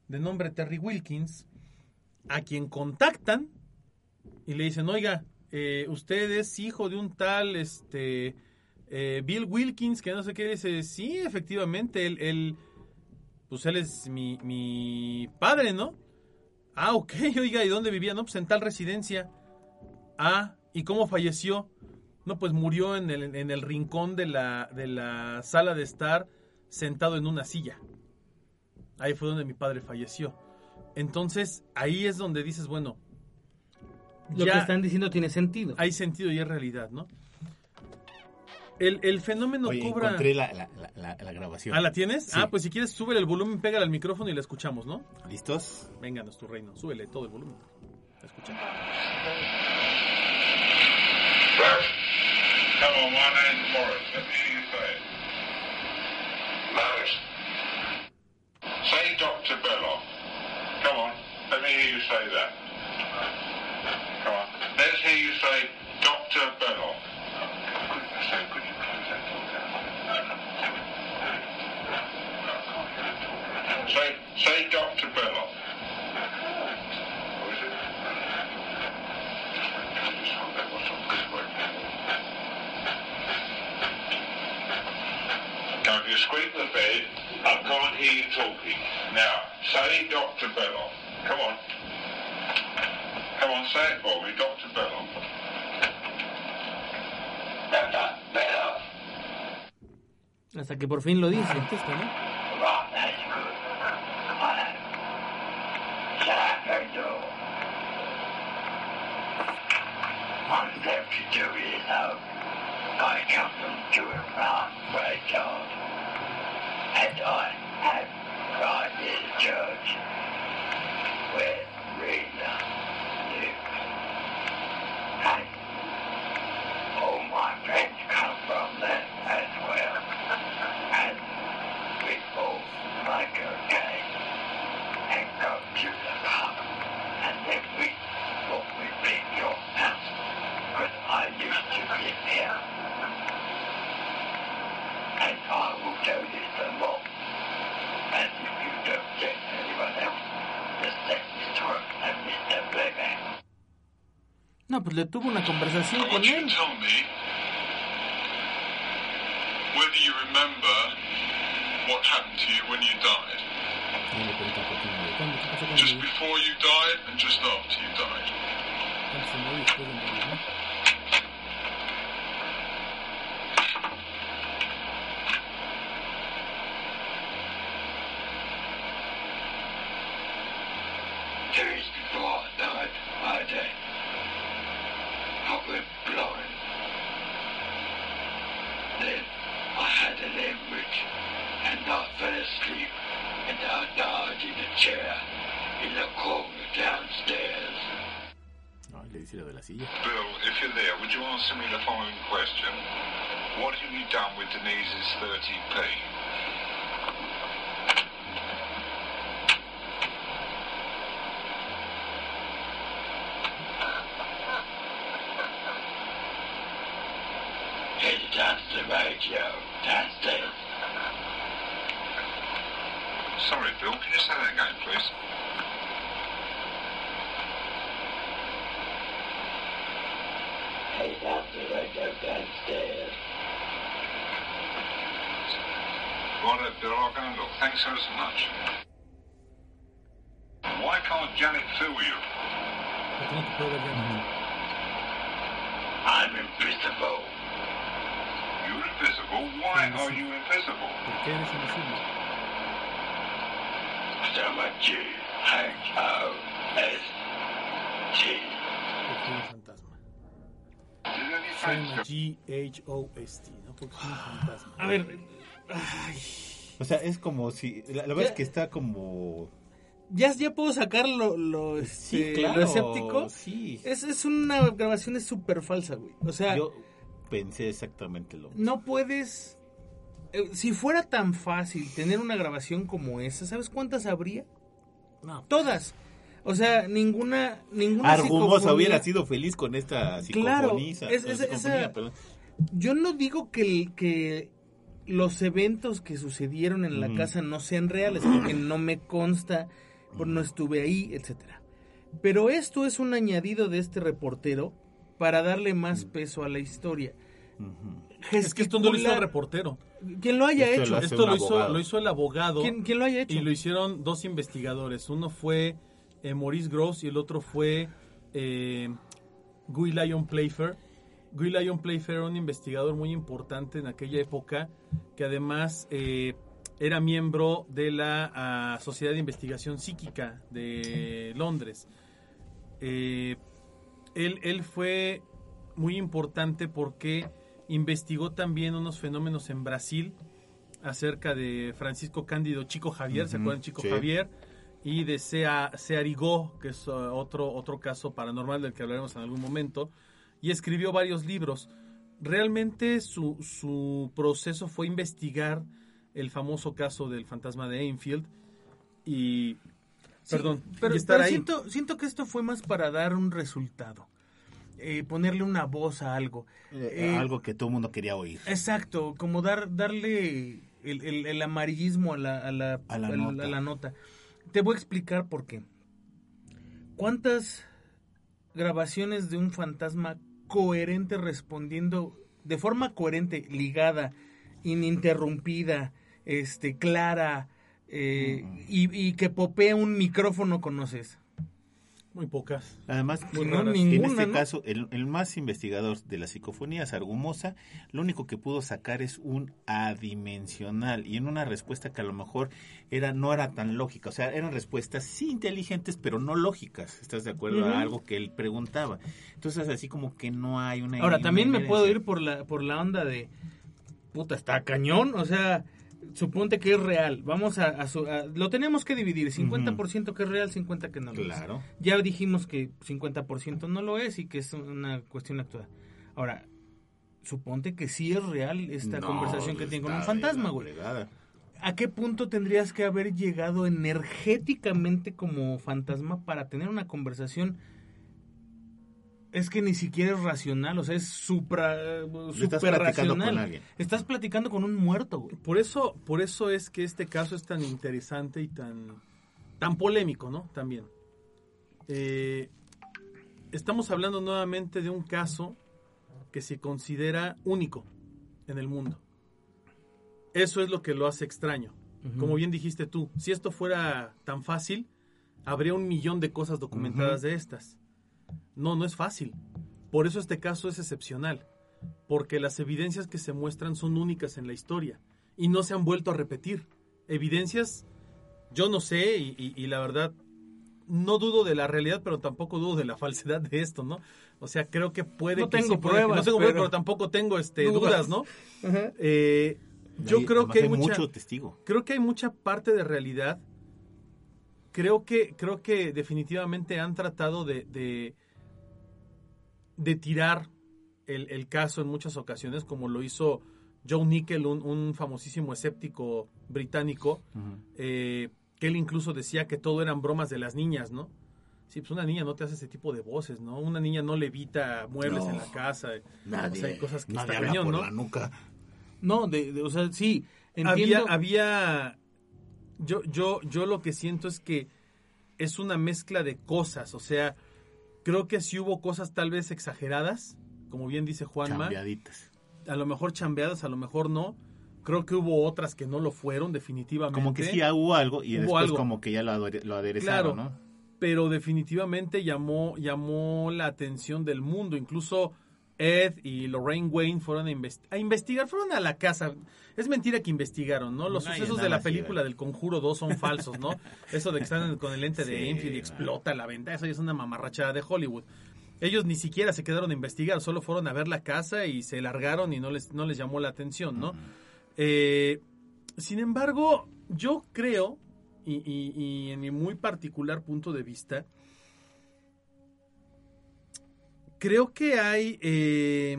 de nombre Terry Wilkins, a quien contactan y le dicen, oiga, eh, usted es hijo de un tal este eh, Bill Wilkins, que no sé qué, dice, sí, efectivamente, él, él pues él es mi, mi padre, ¿no? Ah, ok, <laughs> oiga, ¿y dónde vivía? No, pues en tal residencia. Ah, ¿y cómo falleció? No, pues murió en el, en el rincón de la, de la sala de estar, sentado en una silla. Ahí fue donde mi padre falleció. Entonces, ahí es donde dices, bueno, Lo ya que están diciendo tiene sentido. hay sentido y es realidad, ¿no? El, el fenómeno Oye, cobra... encontré la, la, la, la- la grabación. ¿Ah, la tienes? Sí. Ah, pues si quieres, súbele el volumen, pégale al micrófono y la escuchamos, ¿no? ¿Listos? Vénganos, tu reino, súbele todo el volumen. La escuchamos. You say Dr. Belloc. Come on. Let me hear you say that. Come on. Let's hear you say Dr. Belloc. Say, say Dr. Belloc. What is it? What's on this word? Now, if you squeak the bed, I can't hear you talking. Now, say Dr. Belloc. Come on. Come on, say it for me, Dr. Belloc. Dr. Belloc. Hasta que por fin lo dice. Right, that's good. Come on. Shut up, that door. One left to do is out. I come from doing wrong, right, John? And I have I thought this church. With le tuvo una conversación con él. to tell me whether you remember what happened to you when you died. ¿Cuándo? ¿Qué pasó con Just before you died and just after you died. cuándo se murió y después de morir, no? Days before I died, my day, I went blind. Then I had an hemorrhage, and I fell asleep, and I died in a chair in the corner downstairs. Ay, le dice lo de la silla. Bill, if you're there, would you answer me the following question? What have you done with Denise's 30p? Headed down to the radio, downstairs. Sorry, Bill, can you say that again, please? Headed down to the radio, downstairs. Righto, Bill, I'll go and look. Thanks ever so much. Why can't Janet feel you? ¿Por qué no te puedo ver ya? I'm invisible. You're invisible. Why are you invisible? ¿Por qué eres invisible? So much H-O-S-T. Porque soy un fantasma. Did any Soy friends una G-H-O-S-T, ¿no? Porque soy un fantasma. A ver, ay, O sea, es como si. La, la verdad es que está como. ya, ya puedo sacar lo, lo, Sí, este, claro. lo escéptico. Sí. Es, es una grabación es súper falsa, güey. O sea, Yo pensé exactamente lo mismo. no puedes... eh, si fuera tan fácil tener una grabación como esa, ¿sabes cuántas habría? No, Todas. O sea, ninguna... ninguna Argumosa psicofonía- hubiera sido feliz con esta Claro, es- es- psicofonía, esa- perdón. Yo no digo que, el- que los eventos que sucedieron en la casa no sean reales, porque no me consta, porque no estuve ahí, etcétera. Pero esto es un añadido de este reportero para darle más peso a la historia. es que esto no lo hizo el reportero. Quien lo haya Esto hecho. lo Esto lo hizo, lo hizo el abogado ¿Quién, quién lo haya hecho? y lo hicieron dos investigadores. Uno fue eh, Maurice Gross y el otro fue eh, Guy Lyon Playfair. Guy Lyon Playfair era un investigador muy importante en aquella época que además eh, era miembro de la ah, Sociedad de Investigación Psíquica de Londres. Eh, él, él fue muy importante porque investigó también unos fenómenos en Brasil acerca de Francisco Cándido Chico Javier, ¿se acuerdan Chico sí. Javier? Y de Sea, Searigó, que es uh, otro, otro caso paranormal del que hablaremos en algún momento, y escribió varios libros. Realmente su, su proceso fue investigar el famoso caso del fantasma de Enfield y... Sí, perdón, pero, y estar pero ahí. siento, siento que esto fue más para dar un resultado. Eh, ponerle una voz a algo. Eh, Eh, algo que todo el mundo quería oír. Exacto, como dar, darle el, el- el amarillismo a la, a la, A la al- nota. a la nota. Te voy a explicar por qué. ¿Cuántas grabaciones de un fantasma coherente respondiendo de forma coherente, ligada, ininterrumpida, este, clara, eh, y, y que popea un micrófono conoces? Muy pocas. Además, Muy en este ¿no? caso, el, el más investigador de las psicofonías, Argumosa, lo único que pudo sacar es un adimensional y en una respuesta que a lo mejor era no era tan lógica. O sea, eran respuestas sí inteligentes, pero no lógicas. ¿Estás de acuerdo? A algo que él preguntaba. Entonces, así como que no hay una. Ahora, también me puedo ir por la, por la onda de, puta, está cañón, o sea, suponte que es real, vamos a, a su- a- lo tenemos que dividir, 50% que es real, 50% que no lo Claro. es. Ya dijimos que 50% no lo es y que es una cuestión actual. Ahora, suponte que sí es real esta No, conversación que tiene con un fantasma, güey. ¿A qué punto tendrías que haber llegado energéticamente como fantasma para tener una conversación? Es que ni siquiera es racional, o sea, es supra, estás platicando racional. con alguien. Estás platicando con un muerto, güey. Por eso, por eso es que este caso es tan interesante y tan, tan polémico, ¿no? También. Eh, estamos hablando nuevamente de un caso que se considera único en el mundo. Eso es lo que lo hace extraño. Como bien dijiste tú, si esto fuera tan fácil, habría un millón de cosas documentadas de estas. No, no es fácil. Por eso este caso es excepcional, porque las evidencias que se muestran son únicas en la historia y no se han vuelto a repetir. Evidencias, yo no sé, y, y- y la verdad, no dudo de la realidad, pero tampoco dudo de la <laughs> falsedad de esto, ¿no? O sea, creo que puede No que tengo sí, puede que- pruebas, no tengo pruebas, pero- pero tampoco tengo este, Dudas. dudas, ¿no? Eh, yo Hay- creo que hay, hay mucha, mucho testigo. creo que hay mucha parte de realidad. Creo que, creo que definitivamente han tratado de, de, de tirar el, el caso en muchas ocasiones, como lo hizo Joe Nickel, un, un famosísimo escéptico británico, eh, que él incluso decía que todo eran bromas de las niñas, ¿no? Sí, pues una niña no te hace ese tipo de voces, ¿no? Una niña no levita muebles No. en la casa. Nadie, O sea, hay cosas que nadie está habla cañón, por ¿no? la nuca. No, de, de- o sea, sí, había, había yo, yo, yo lo que siento es que es una mezcla de cosas, o sea, creo que sí hubo cosas tal vez exageradas, como bien dice Juanma, Chambeaditas. a lo mejor chambeadas, a lo mejor no, creo que hubo otras que no lo fueron definitivamente. Como que sí hubo algo y Hubo después algo. como que ya lo aderezaron, Claro. ¿no? pero definitivamente llamó, llamó la atención del mundo. Incluso Ed y Lorraine Wayne fueron a, invest- a investigar, fueron a la casa. Es mentira que investigaron, ¿no? Los sucesos de la película del Conjuro 2 son falsos, ¿no? <laughs> Eso de que están con el lente de Sí, Enfield y explota la venta, eso ya es una mamarrachada de Hollywood. Ellos ni siquiera se quedaron a investigar, solo fueron a ver la casa y se largaron y no les, no les llamó la atención, ¿no? Eh, sin embargo, yo creo, y, y- y en mi muy particular punto de vista, creo que hay. eh,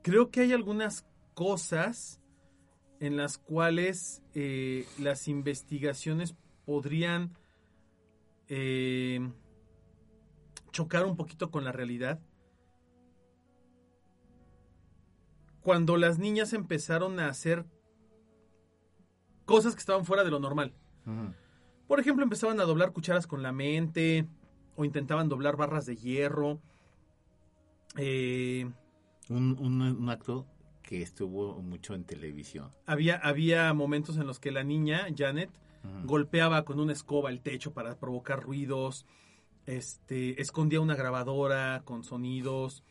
creo que hay algunas cosas en las cuales eh, las investigaciones podrían eh, chocar un poquito con la realidad. Cuando las niñas empezaron a hacer cosas que estaban fuera de lo normal. Por ejemplo, empezaban a doblar cucharas con la mente o intentaban doblar barras de hierro. Eh, Un, un, un acto que estuvo mucho en televisión. había, había momentos en los que la niña, Janet, golpeaba con una escoba el techo para provocar ruidos, este, escondía una grabadora con sonidos,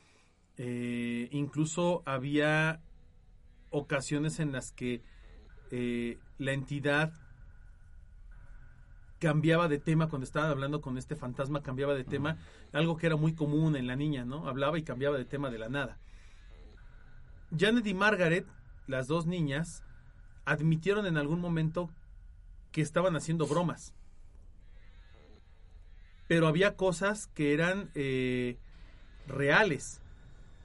eh, incluso había ocasiones en las que eh, la entidad cambiaba de tema cuando estaban hablando con este fantasma, cambiaba de tema, algo que era muy común en la niña, ¿no? Hablaba y cambiaba de tema de la nada. Janet y Margaret, las dos niñas, admitieron en algún momento que estaban haciendo bromas. Pero había cosas que eran eh, reales.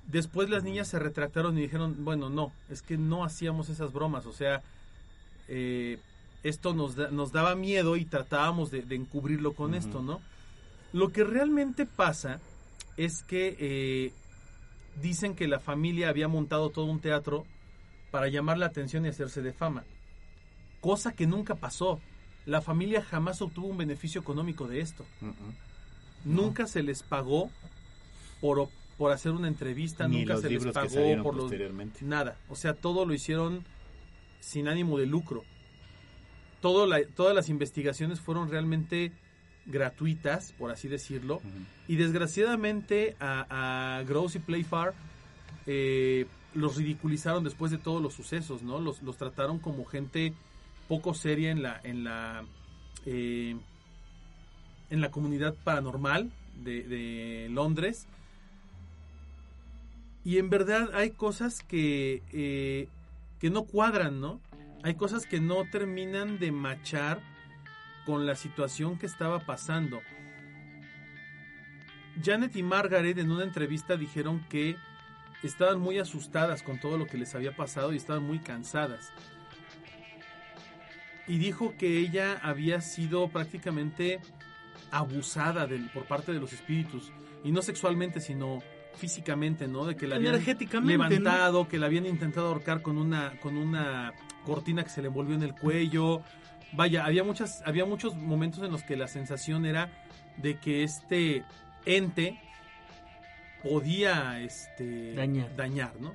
Después las niñas se retractaron y dijeron, bueno, no, es que no hacíamos esas bromas. O sea, eh, esto nos, da- nos daba miedo y tratábamos de, de encubrirlo con esto, ¿no? Lo que realmente pasa es que eh, dicen que la familia había montado todo un teatro para llamar la atención y hacerse de fama. Cosa que nunca pasó. La familia jamás obtuvo un beneficio económico de esto. Nunca se les pagó por, por hacer una entrevista, Ni nunca se les pagó por los nada. O sea, todo lo hicieron sin ánimo de lucro. Todo la- todas las investigaciones fueron realmente gratuitas, por así decirlo. Y desgraciadamente a, a Gross y Playfar eh, los ridiculizaron después de todos los sucesos, ¿no? Los, los trataron como gente poco seria en la, en la, eh, en la comunidad paranormal de, de Londres. Y en verdad hay cosas que, eh, que no cuadran, ¿no? Hay cosas que no terminan de machar con la situación que estaba pasando. Janet y Margaret en una entrevista dijeron que estaban muy asustadas con todo lo que les había pasado y estaban muy cansadas. Y dijo que ella había sido prácticamente abusada por parte de los espíritus. Y no sexualmente, sino físicamente, ¿no? De que la habían levantado, que la habían intentado ahorcar con una, con una cortina que se le envolvió en el cuello. Vaya, había muchas, había muchos momentos en los que la sensación era de que este ente podía este, Dañar. dañar, ¿no?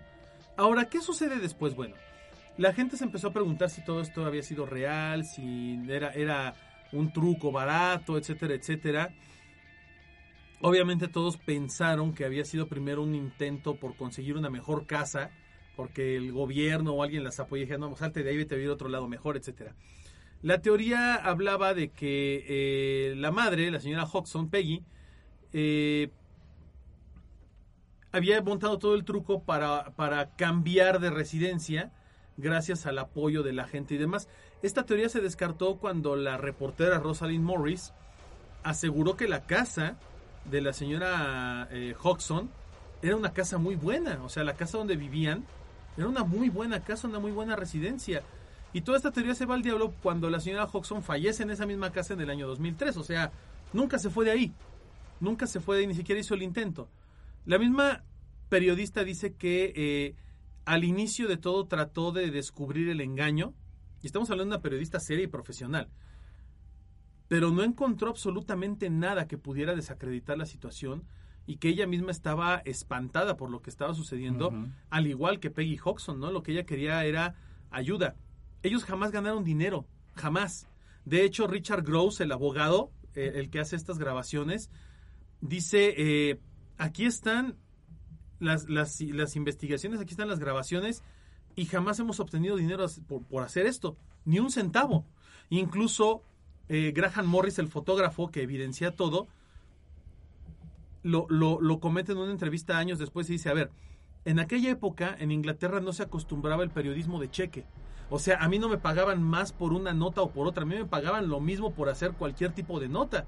Ahora, ¿qué sucede después? Bueno, la gente se empezó a preguntar si todo esto había sido real, si era, era un truco barato, etcétera, etcétera. Obviamente todos pensaron que había sido primero un intento por conseguir una mejor casa, porque el gobierno o alguien las apoya y dijeron, no, salte de ahí, vete a vivir a otro lado mejor, etcétera. La teoría hablaba de que eh, la madre, la señora Hodgson, Peggy, eh, había montado todo el truco para, para cambiar de residencia gracias al apoyo de la gente y demás. Esta teoría se descartó cuando la reportera Rosalind Morris aseguró que la casa de la señora eh, Hodgson era una casa muy buena, o sea, la casa donde vivían era una muy buena casa, una muy buena residencia. Y toda esta teoría se va al diablo cuando la señora Hodgson fallece en esa misma casa en el año 2003, o sea, nunca se fue de ahí, nunca se fue de ahí, ni siquiera hizo el intento. La misma periodista dice que eh, al inicio de todo trató de descubrir el engaño, y estamos hablando de una periodista seria y profesional, pero no encontró absolutamente nada que pudiera desacreditar la situación y que ella misma estaba espantada por lo que estaba sucediendo, al igual que Peggy Hodgson, ¿no? Lo que ella quería era ayuda. Ellos jamás ganaron dinero, jamás. De hecho, Richard Gross, el abogado, eh, el que hace estas grabaciones, dice, eh, aquí están las, las, las investigaciones, aquí están las grabaciones y jamás hemos obtenido dinero por, por hacer esto, ni un centavo. Incluso eh, Graham Morris, el fotógrafo que evidencia todo, lo, lo, lo comenta en una entrevista años después y dice, a ver, en aquella época en Inglaterra no se acostumbraba el periodismo de cheque. O sea, a mí no me pagaban más por una nota o por otra, a mí me pagaban lo mismo por hacer cualquier tipo de nota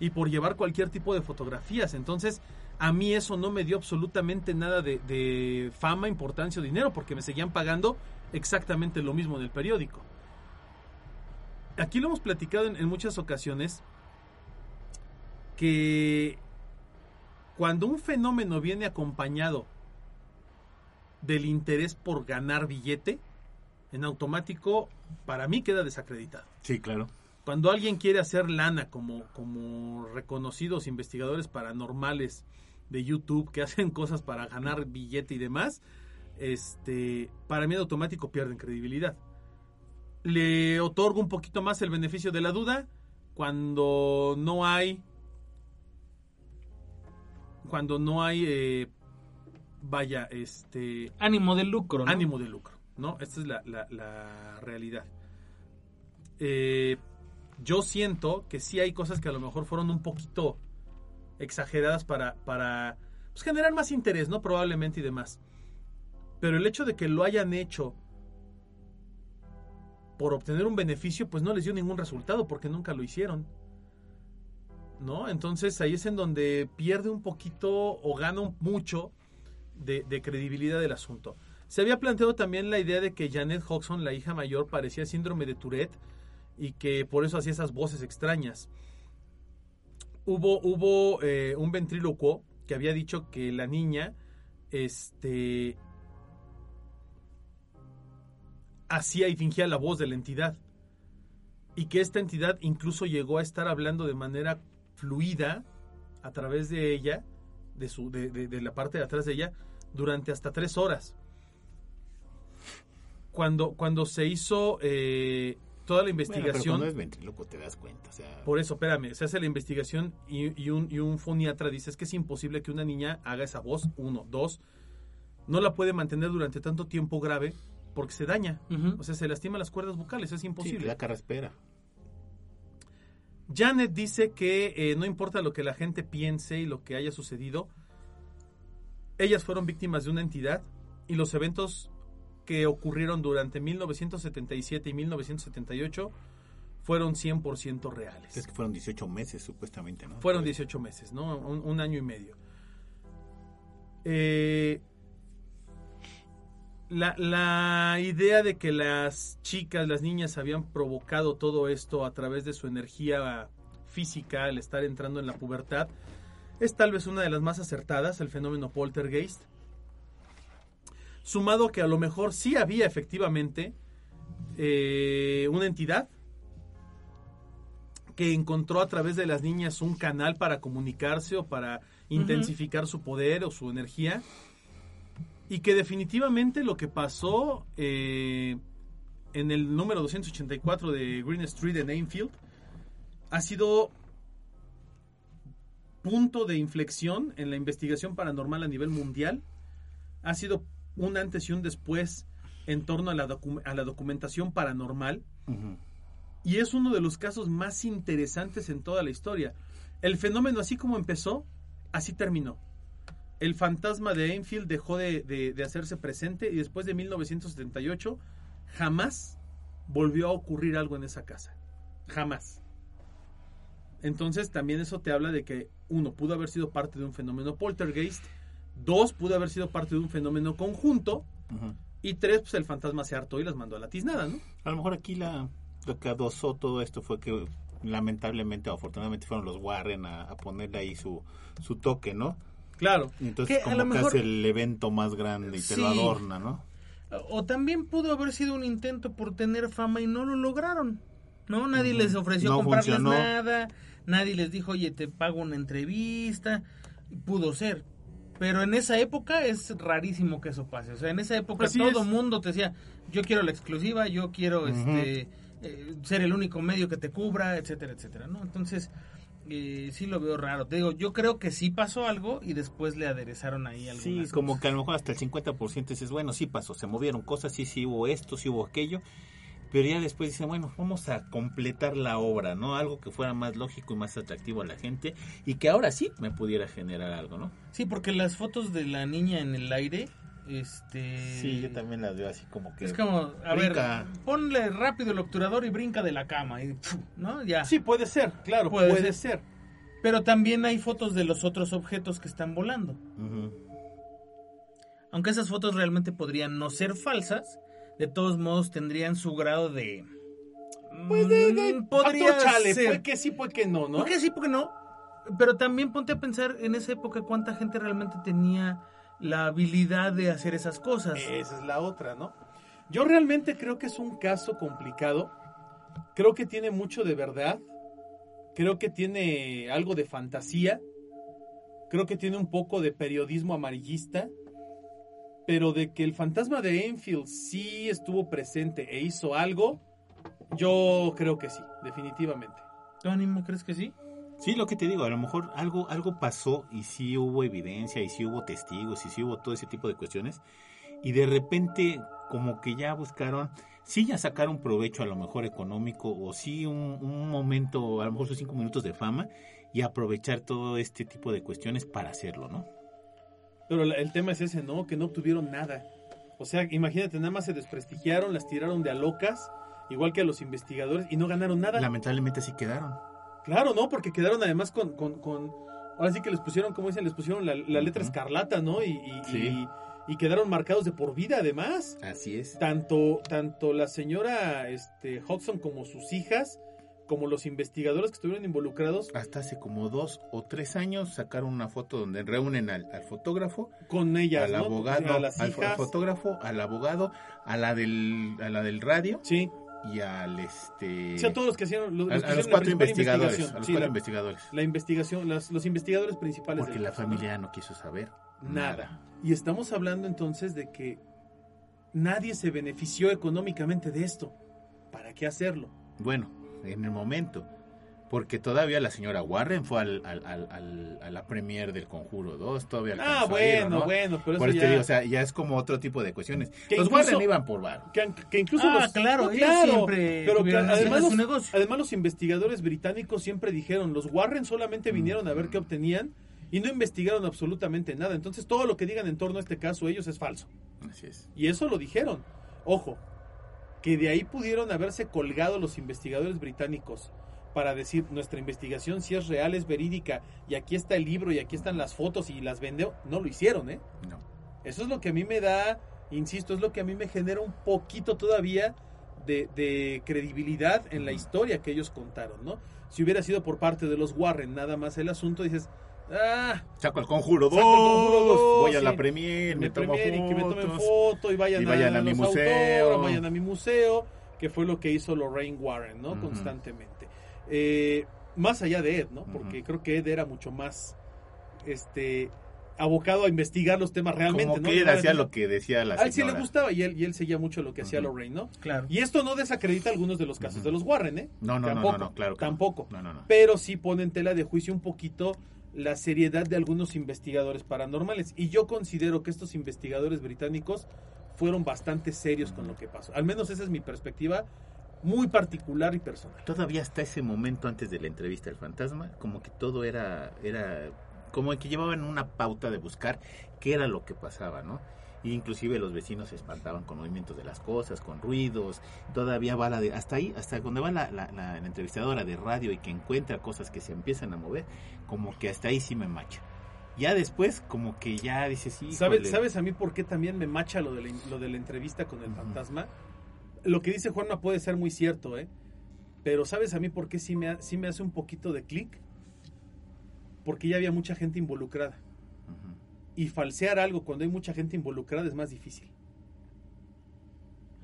y por llevar cualquier tipo de fotografías. Entonces, a mí eso no me dio absolutamente nada de, de fama, importancia o dinero, porque me seguían pagando exactamente lo mismo en el periódico. Aquí lo hemos platicado en muchas ocasiones que cuando un fenómeno viene acompañado del interés por ganar billete, en automático para mí queda desacreditado. Sí, claro. Cuando alguien quiere hacer lana como, como reconocidos investigadores paranormales de YouTube que <laughs> hacen cosas para ganar billete y demás, este, para mí en automático pierden credibilidad. Le otorgo un poquito más el beneficio de la duda cuando no hay cuando no hay eh, vaya este Ánimo de lucro, ¿no? ánimo de lucro, ¿no? Esta es la, la- la realidad. Eh, yo siento que sí hay cosas que a lo mejor fueron un poquito exageradas para, para pues, generar más interés, ¿no? Probablemente y demás. Pero el hecho de que lo hayan hecho por obtener un beneficio, pues no les dio ningún resultado porque nunca lo hicieron. ¿No? Entonces ahí es en donde pierde un poquito o gana mucho de, de credibilidad del asunto. Se había planteado también la idea de que Janet Hodgson, la hija mayor, parecía síndrome de Tourette y que por eso hacía esas voces extrañas. Hubo, hubo eh, un ventrílocuo que había dicho que la niña este, hacía y fingía la voz de la entidad. Y que esta entidad incluso llegó a estar hablando de manera fluida a través de ella, de, su, de, de- de la parte de atrás de ella, durante hasta tres horas. Cuando, cuando se hizo eh, toda la Bueno, pero investigación... cuando es te das cuenta. O sea, Por eso, espérame, se hace la investigación y, y un, y un foniatra dice es que es imposible que una niña haga esa voz, uno, dos, no la puede mantener durante tanto tiempo grave porque se daña, o sea, se lastima las cuerdas vocales, es sí, imposible. da carraspera. Janet dice que eh, no importa lo que la gente piense y lo que haya sucedido, ellas fueron víctimas de una entidad y los eventos que ocurrieron durante 1977 y 1978 fueron 100% reales. Es que fueron 18 meses supuestamente, ¿no? Fueron Pues, 18 meses, ¿no? Un, un año y medio. Eh, la, la idea de que las chicas, las niñas habían provocado todo esto a través de su energía física al estar entrando en la pubertad es tal vez una de las más acertadas, el fenómeno poltergeist. Sumado que a lo mejor sí había efectivamente eh, una entidad que encontró a través de las niñas un canal para comunicarse o para intensificar su poder o su energía. Y que definitivamente lo que pasó eh, en el número 284 de Green Street en Enfield ha sido punto de inflexión en la investigación paranormal a nivel mundial. Ha sido un antes y un después en torno a la, docu- a la documentación paranormal. Y es uno de los casos más interesantes en toda la historia. El fenómeno, así como empezó, así terminó. El fantasma de Enfield dejó de, de- de hacerse presente y después de 1978 jamás volvió a ocurrir algo en esa casa. Jamás. Entonces también eso te habla de que uno pudo haber sido parte de un fenómeno poltergeist, dos pudo haber sido parte de un fenómeno conjunto y tres pues el fantasma se hartó y las mandó a la tiznada, ¿no? A lo mejor aquí la, lo que adosó todo esto fue que lamentablemente o afortunadamente fueron los Warren a, a ponerle ahí su, su toque, ¿no? Claro. Y entonces Que a como que hace el evento más grande y te lo adorna, ¿no? O también pudo haber sido un intento por tener fama y no lo lograron. ¿No? Nadie les ofreció No comprarles funcionó. nada. Nadie les dijo, oye, te pago una entrevista. Pudo ser. Pero en esa época es rarísimo que eso pase. O sea, en esa época Así todo es. mundo te decía, yo quiero la exclusiva, yo quiero este eh, ser el único medio que te cubra, etcétera, etcétera, ¿no? Entonces, eh, sí lo veo raro. Te digo, yo creo que sí pasó algo y después le aderezaron ahí algunas Sí, como que a lo mejor hasta el 50% dices, bueno, sí pasó, se movieron cosas, sí, sí hubo esto, sí hubo aquello, pero ya después dicen, bueno, vamos a completar la obra, ¿no? Algo que fuera más lógico y más atractivo a la gente y que ahora sí me pudiera generar algo, ¿no? Sí, porque las fotos de la niña en el aire, este... Sí, yo también las veo así como que... Es como, a brinca. ver, ponle rápido el obturador y brinca de la cama. ¿no? Ya. Sí, puede ser, claro, Puede puede, ser. ser. Pero también hay fotos de los otros objetos que están volando. Aunque esas fotos realmente podrían no ser falsas, de todos modos tendrían su grado de... Pues de, de Mm, podría factor chale, ser. fue que sí, fue que no, ¿no? ¿Por qué sí, por qué no? Pero también ponte a pensar en esa época cuánta gente realmente tenía la habilidad de hacer esas cosas. Esa es la otra, ¿no? Yo realmente creo que es un caso complicado. Creo que tiene mucho de verdad. Creo que tiene algo de fantasía. Creo que tiene un poco de periodismo amarillista. Pero de que el fantasma de Enfield sí estuvo presente e hizo algo, yo creo que sí, definitivamente. ¿Tú, Anima, crees que sí? Sí, lo que te digo, a lo mejor algo, algo pasó y sí hubo evidencia y sí hubo testigos y sí hubo todo ese tipo de cuestiones y de repente como que ya buscaron, sí ya sacaron provecho a lo mejor económico o sí un, un momento, a lo mejor sus cinco minutos de fama y aprovechar todo este tipo de cuestiones para hacerlo, ¿no? Pero el tema es ese, ¿no? Que no obtuvieron nada. O sea, imagínate, nada más se desprestigiaron, las tiraron de a locas, igual que a los investigadores, y no ganaron nada. Lamentablemente así quedaron. Claro, ¿no? Porque quedaron además con, con, con- ahora sí que les pusieron, como dicen, les pusieron la, la letra escarlata, ¿no? Y, y, Sí. y- y quedaron marcados de por vida además. Así es. Tanto, tanto la señora este, Hodgson como sus hijas, como los investigadores que estuvieron involucrados Hasta hace como dos o tres años sacaron una foto donde reúnen al, al fotógrafo, con ellas, al ¿no? abogado, a las al hijas. fotógrafo, al abogado, a la del, a la del radio Sí, y al este sea, todos los que hicieron los, a, los que a los hicieron la cuatro investigadores, investigación. a los Sí, cuatro la- investigadores. la investigación, las- los investigadores principales. Porque la familia no quiso saber Nada. Y estamos hablando entonces de que nadie se benefició económicamente de esto. ¿Para qué hacerlo? Bueno, en el momento. Porque todavía la señora Warren fue al, al, al, al- a la premier del Conjuro 2, todavía Ah, a ir, bueno, ¿no? bueno, pero Por eso eso te ya... digo, o sea, ya es como otro tipo de cuestiones. Que Los incluso- Warren iban por varo. que, que incluso Ah, los... claro, No, ellos siempre pero que además, su los, además los investigadores británicos siempre dijeron, los Warren solamente vinieron a ver qué obtenían y no investigaron absolutamente nada. Entonces todo lo que digan en torno a este caso ellos es falso. Así es. Y eso lo dijeron. Ojo, que de ahí pudieron haberse colgado los investigadores británicos para decir nuestra investigación si es real, es verídica, y aquí está el libro y aquí están las fotos y las vende. No lo hicieron, ¿eh? No. Eso es lo que a mí me da, insisto, es lo que a mí me genera un poquito todavía de, de credibilidad en la historia que ellos contaron, ¿no? Si hubiera sido por parte de los Warren nada más el asunto, dices, ah, Saco el conjuro 2, Saco el Conjuro dos, voy a la premier, me, tomo premier y que me tomen foto y vayan, y vayan a mi los museo. vayan a mi museo, que fue lo que hizo Lorraine Warren, ¿no? Constantemente. Eh, más allá de Ed, ¿no? Porque creo que Ed era mucho más este abocado a investigar los temas realmente, Como ¿no? que él hacía lo que decía la a él sí le señora. gustaba y él, y él seguía mucho lo que hacía Ujú. Lorraine, ¿no? Claro. Y esto no desacredita algunos de los casos de los Warren, ¿eh? No, no, no, tampoco, no, no, claro. Tampoco. No, no, no. Pero sí pone en tela de juicio un poquito la seriedad de algunos investigadores paranormales. Y yo considero que estos investigadores británicos fueron bastante serios con lo que pasó. Al menos esa es mi perspectiva muy particular y personal. Todavía hasta ese momento antes de la entrevista del fantasma, como que todo era, era como que llevaban una pauta de buscar qué era lo que pasaba, ¿no? Y inclusive los vecinos se espantaban con movimientos de las cosas, con ruidos, todavía va la de, hasta ahí, hasta donde va la, la- la- la entrevistadora de radio y que encuentra cosas que se empiezan a mover, como que hasta ahí sí me macha. Ya después, como que ya dices, sí, ¿Sabes, ¿Sabes a mí por qué también me macha lo de la, lo de la entrevista con el Ujú. fantasma? Lo que dice Juanma puede ser muy cierto, ¿eh? Pero ¿sabes a mí por qué sí me, sí me hace un poquito de clic? Porque ya había mucha gente involucrada. Y falsear algo cuando hay mucha gente involucrada es más difícil.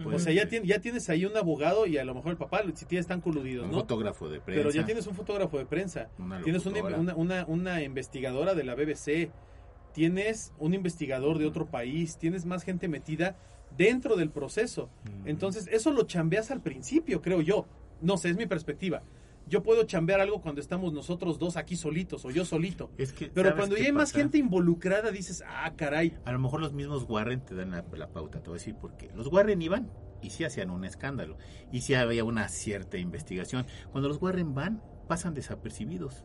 Pues o sea, ya, ya tienes ahí un abogado y a lo mejor el papá, si tienes están coludidos, un ¿no? fotógrafo de prensa. Pero ya tienes un fotógrafo de prensa, Una tienes una, una- una investigadora de la BBC, tienes un investigador de otro país, tienes más gente metida dentro del proceso. Entonces, eso lo chambeas al principio, creo yo. No sé, es mi perspectiva. Yo puedo chambear algo cuando estamos nosotros dos aquí solitos o yo solito. Es que, Pero ¿sabes cuando ya hay más gente involucrada, dices, ah, caray. A lo mejor los mismos Warren te dan la, la pauta, te voy a decir por qué. Los Warren iban y sí hacían un escándalo. Y sí había una cierta investigación. Cuando los Warren van, pasan desapercibidos.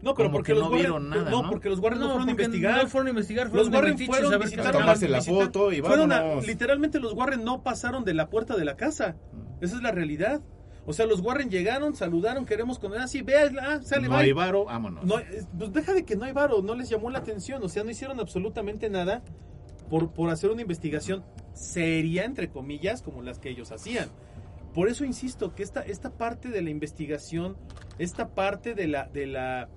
No, pero porque que los no Warren, vieron nada, no, ¿no? porque los Warren no, fueron a investigar. No fueron a investigar, Los fueron de Warren fueron a pasaba. tomarse la visitar- foto y fueron a- literalmente los Warren no pasaron de la puerta de la casa. Esa es la realidad. O sea, los Warren llegaron, saludaron, queremos con él así, vea, ah, sale, no bye. hay varo, vámonos. No, es- pues deja de que no hay varo, no les llamó la atención, o sea, no hicieron absolutamente nada por, por hacer una investigación seria, entre comillas, como las que ellos hacían. Por eso insisto que esta, esta parte de la investigación, esta parte de la, de la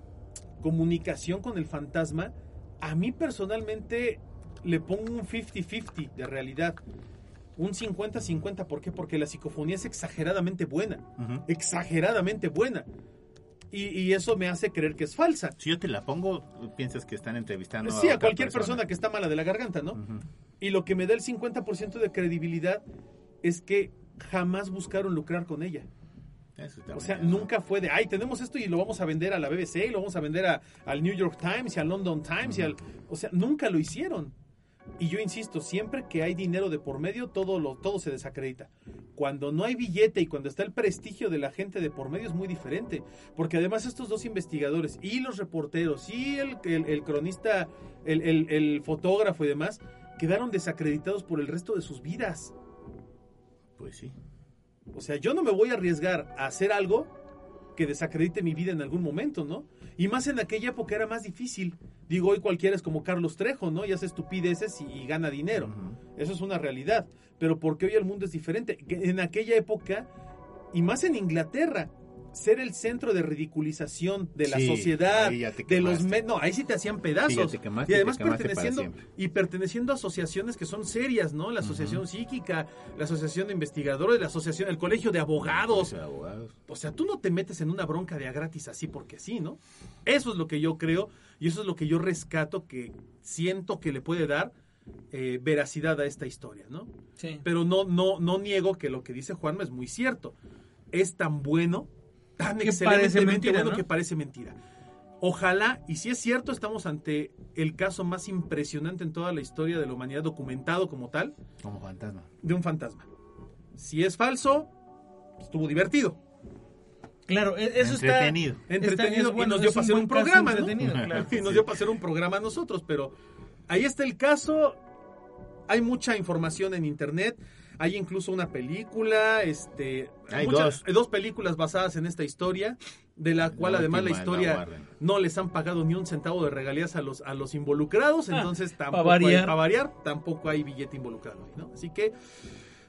comunicación con el fantasma, a mí personalmente le pongo un 50-50 de realidad. Un 50-50, ¿por qué? Porque la psicofonía es exageradamente buena. Ujú. Exageradamente buena. Y, y eso me hace creer que es falsa. Si yo te la pongo, piensas que están entrevistando Sí, a otra cualquier persona que está mala de la garganta, ¿no? Ujú. Y lo que me da el 50% de credibilidad es que jamás buscaron lucrar con ella. O sea, nunca fue de, ay, tenemos esto y lo vamos a vender a la BBC y lo vamos a vender a- al New York Times y al London Times y al... O sea, nunca lo hicieron. Y yo insisto, siempre que hay dinero de por medio, todo, lo, todo se desacredita. Cuando no hay billete y cuando está el prestigio de la gente de por medio es muy diferente. Porque además estos dos investigadores y los reporteros y el, el- el cronista, el, el- el fotógrafo y demás, quedaron desacreditados por el resto de sus vidas. Pues sí. O sea, yo no me voy a arriesgar a hacer algo que desacredite mi vida en algún momento, ¿no? Y más en aquella época era más difícil. Digo, hoy cualquiera es como Carlos Trejo, ¿no? Y hace estupideces y, y gana dinero. Eso es una realidad. Pero porque hoy el mundo es diferente. En aquella época, y más en Inglaterra, ser el centro de ridiculización de la Sí, sociedad, ahí ya te de los... quemaste. me- No, ahí sí te hacían pedazos. Sí, ya te quemaste y además te perteneciendo, y perteneciendo a asociaciones que son serias, ¿no? La Asociación Psíquica, la Asociación de Investigadores, la Asociación, el Colegio de Abogados. Pues, abogados. O sea, tú no te metes en una bronca de a gratis así porque sí, ¿no? Eso es lo que yo creo y eso es lo que yo rescato que siento que le puede dar eh, veracidad a esta historia, ¿no? Sí. Pero no, no, no niego que lo que dice Juanma es muy cierto. Es tan bueno, tan Que excelentemente parece mentira, bueno ¿no? que parece mentira. Ojalá, y si es cierto, estamos ante el caso más impresionante en toda la historia de la humanidad documentado como tal, Como fantasma. de un fantasma. Si es falso, estuvo divertido. Claro, e- eso Entretenido. está... entretenido está- es bueno, y nos dio para un hacer un programa, ¿no? entretenido, claro. <laughs> Y nos dio para hacer un programa a nosotros, pero ahí está el caso. Hay mucha información en internet. Hay incluso una película, este, Hay muchas- dos. hay dos películas basadas en esta historia, de la cual además la última, la historia no les han pagado ni un centavo de regalías a los a los involucrados, entonces tampoco pa' variar. hay, para variar, tampoco hay billete involucrado, ¿no? Así que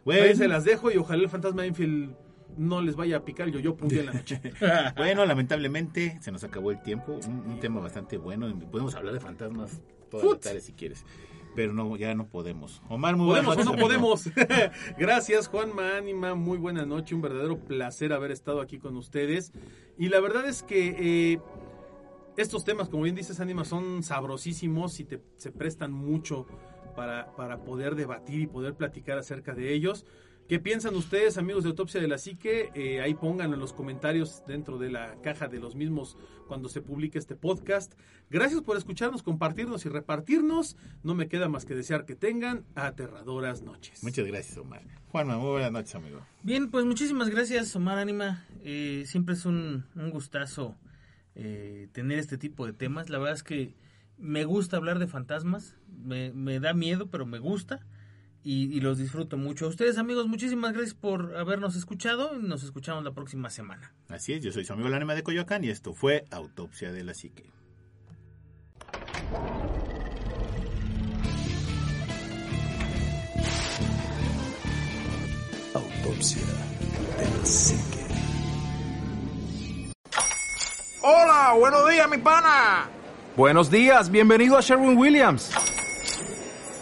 Bueno, ahí se las dejo y ojalá el fantasma de Enfield no les vaya a picar yo yo un día en la noche. <laughs> bueno, lamentablemente se nos acabó el tiempo. Un, un tema bastante bueno. Podemos hablar de fantasmas toda la Fut. tarde si quieres. Pero no, ya no podemos. Omar, muy buenas ¿Podemos o noches, no podemos? <laughs> <laughs> Gracias, Juanma Ánima. Muy buena noche. Un verdadero placer haber estado aquí con ustedes. Y la verdad es que eh, estos temas, como bien dices, Ánima, son sabrosísimos y te, se prestan mucho para, para poder debatir y poder platicar acerca de ellos. ¿Qué piensan ustedes, amigos de Autopsia de la Psique? Eh, ahí pónganlo en los comentarios dentro de la caja de los mismos cuando se publique este podcast. Gracias por escucharnos, compartirnos y repartirnos. No me queda más que desear que tengan aterradoras noches. Muchas gracias, Omar. Juanma, muy buenas noches, amigo. Bien, pues muchísimas gracias, Omar Ánima. Eh, siempre es un, un gustazo eh, tener este tipo de temas. La verdad es que me gusta hablar de fantasmas. Me, me da miedo, pero me gusta. Y, y los disfruto mucho. A ustedes, amigos, muchísimas gracias por habernos escuchado. y Nos escuchamos la próxima semana. Así es, yo soy su amigo el anima de Coyoacán y esto fue Autopsia de la Psique. Autopsia de la psique. Hola, buenos días, mi pana. Buenos días, bienvenido a Sherwin Williams.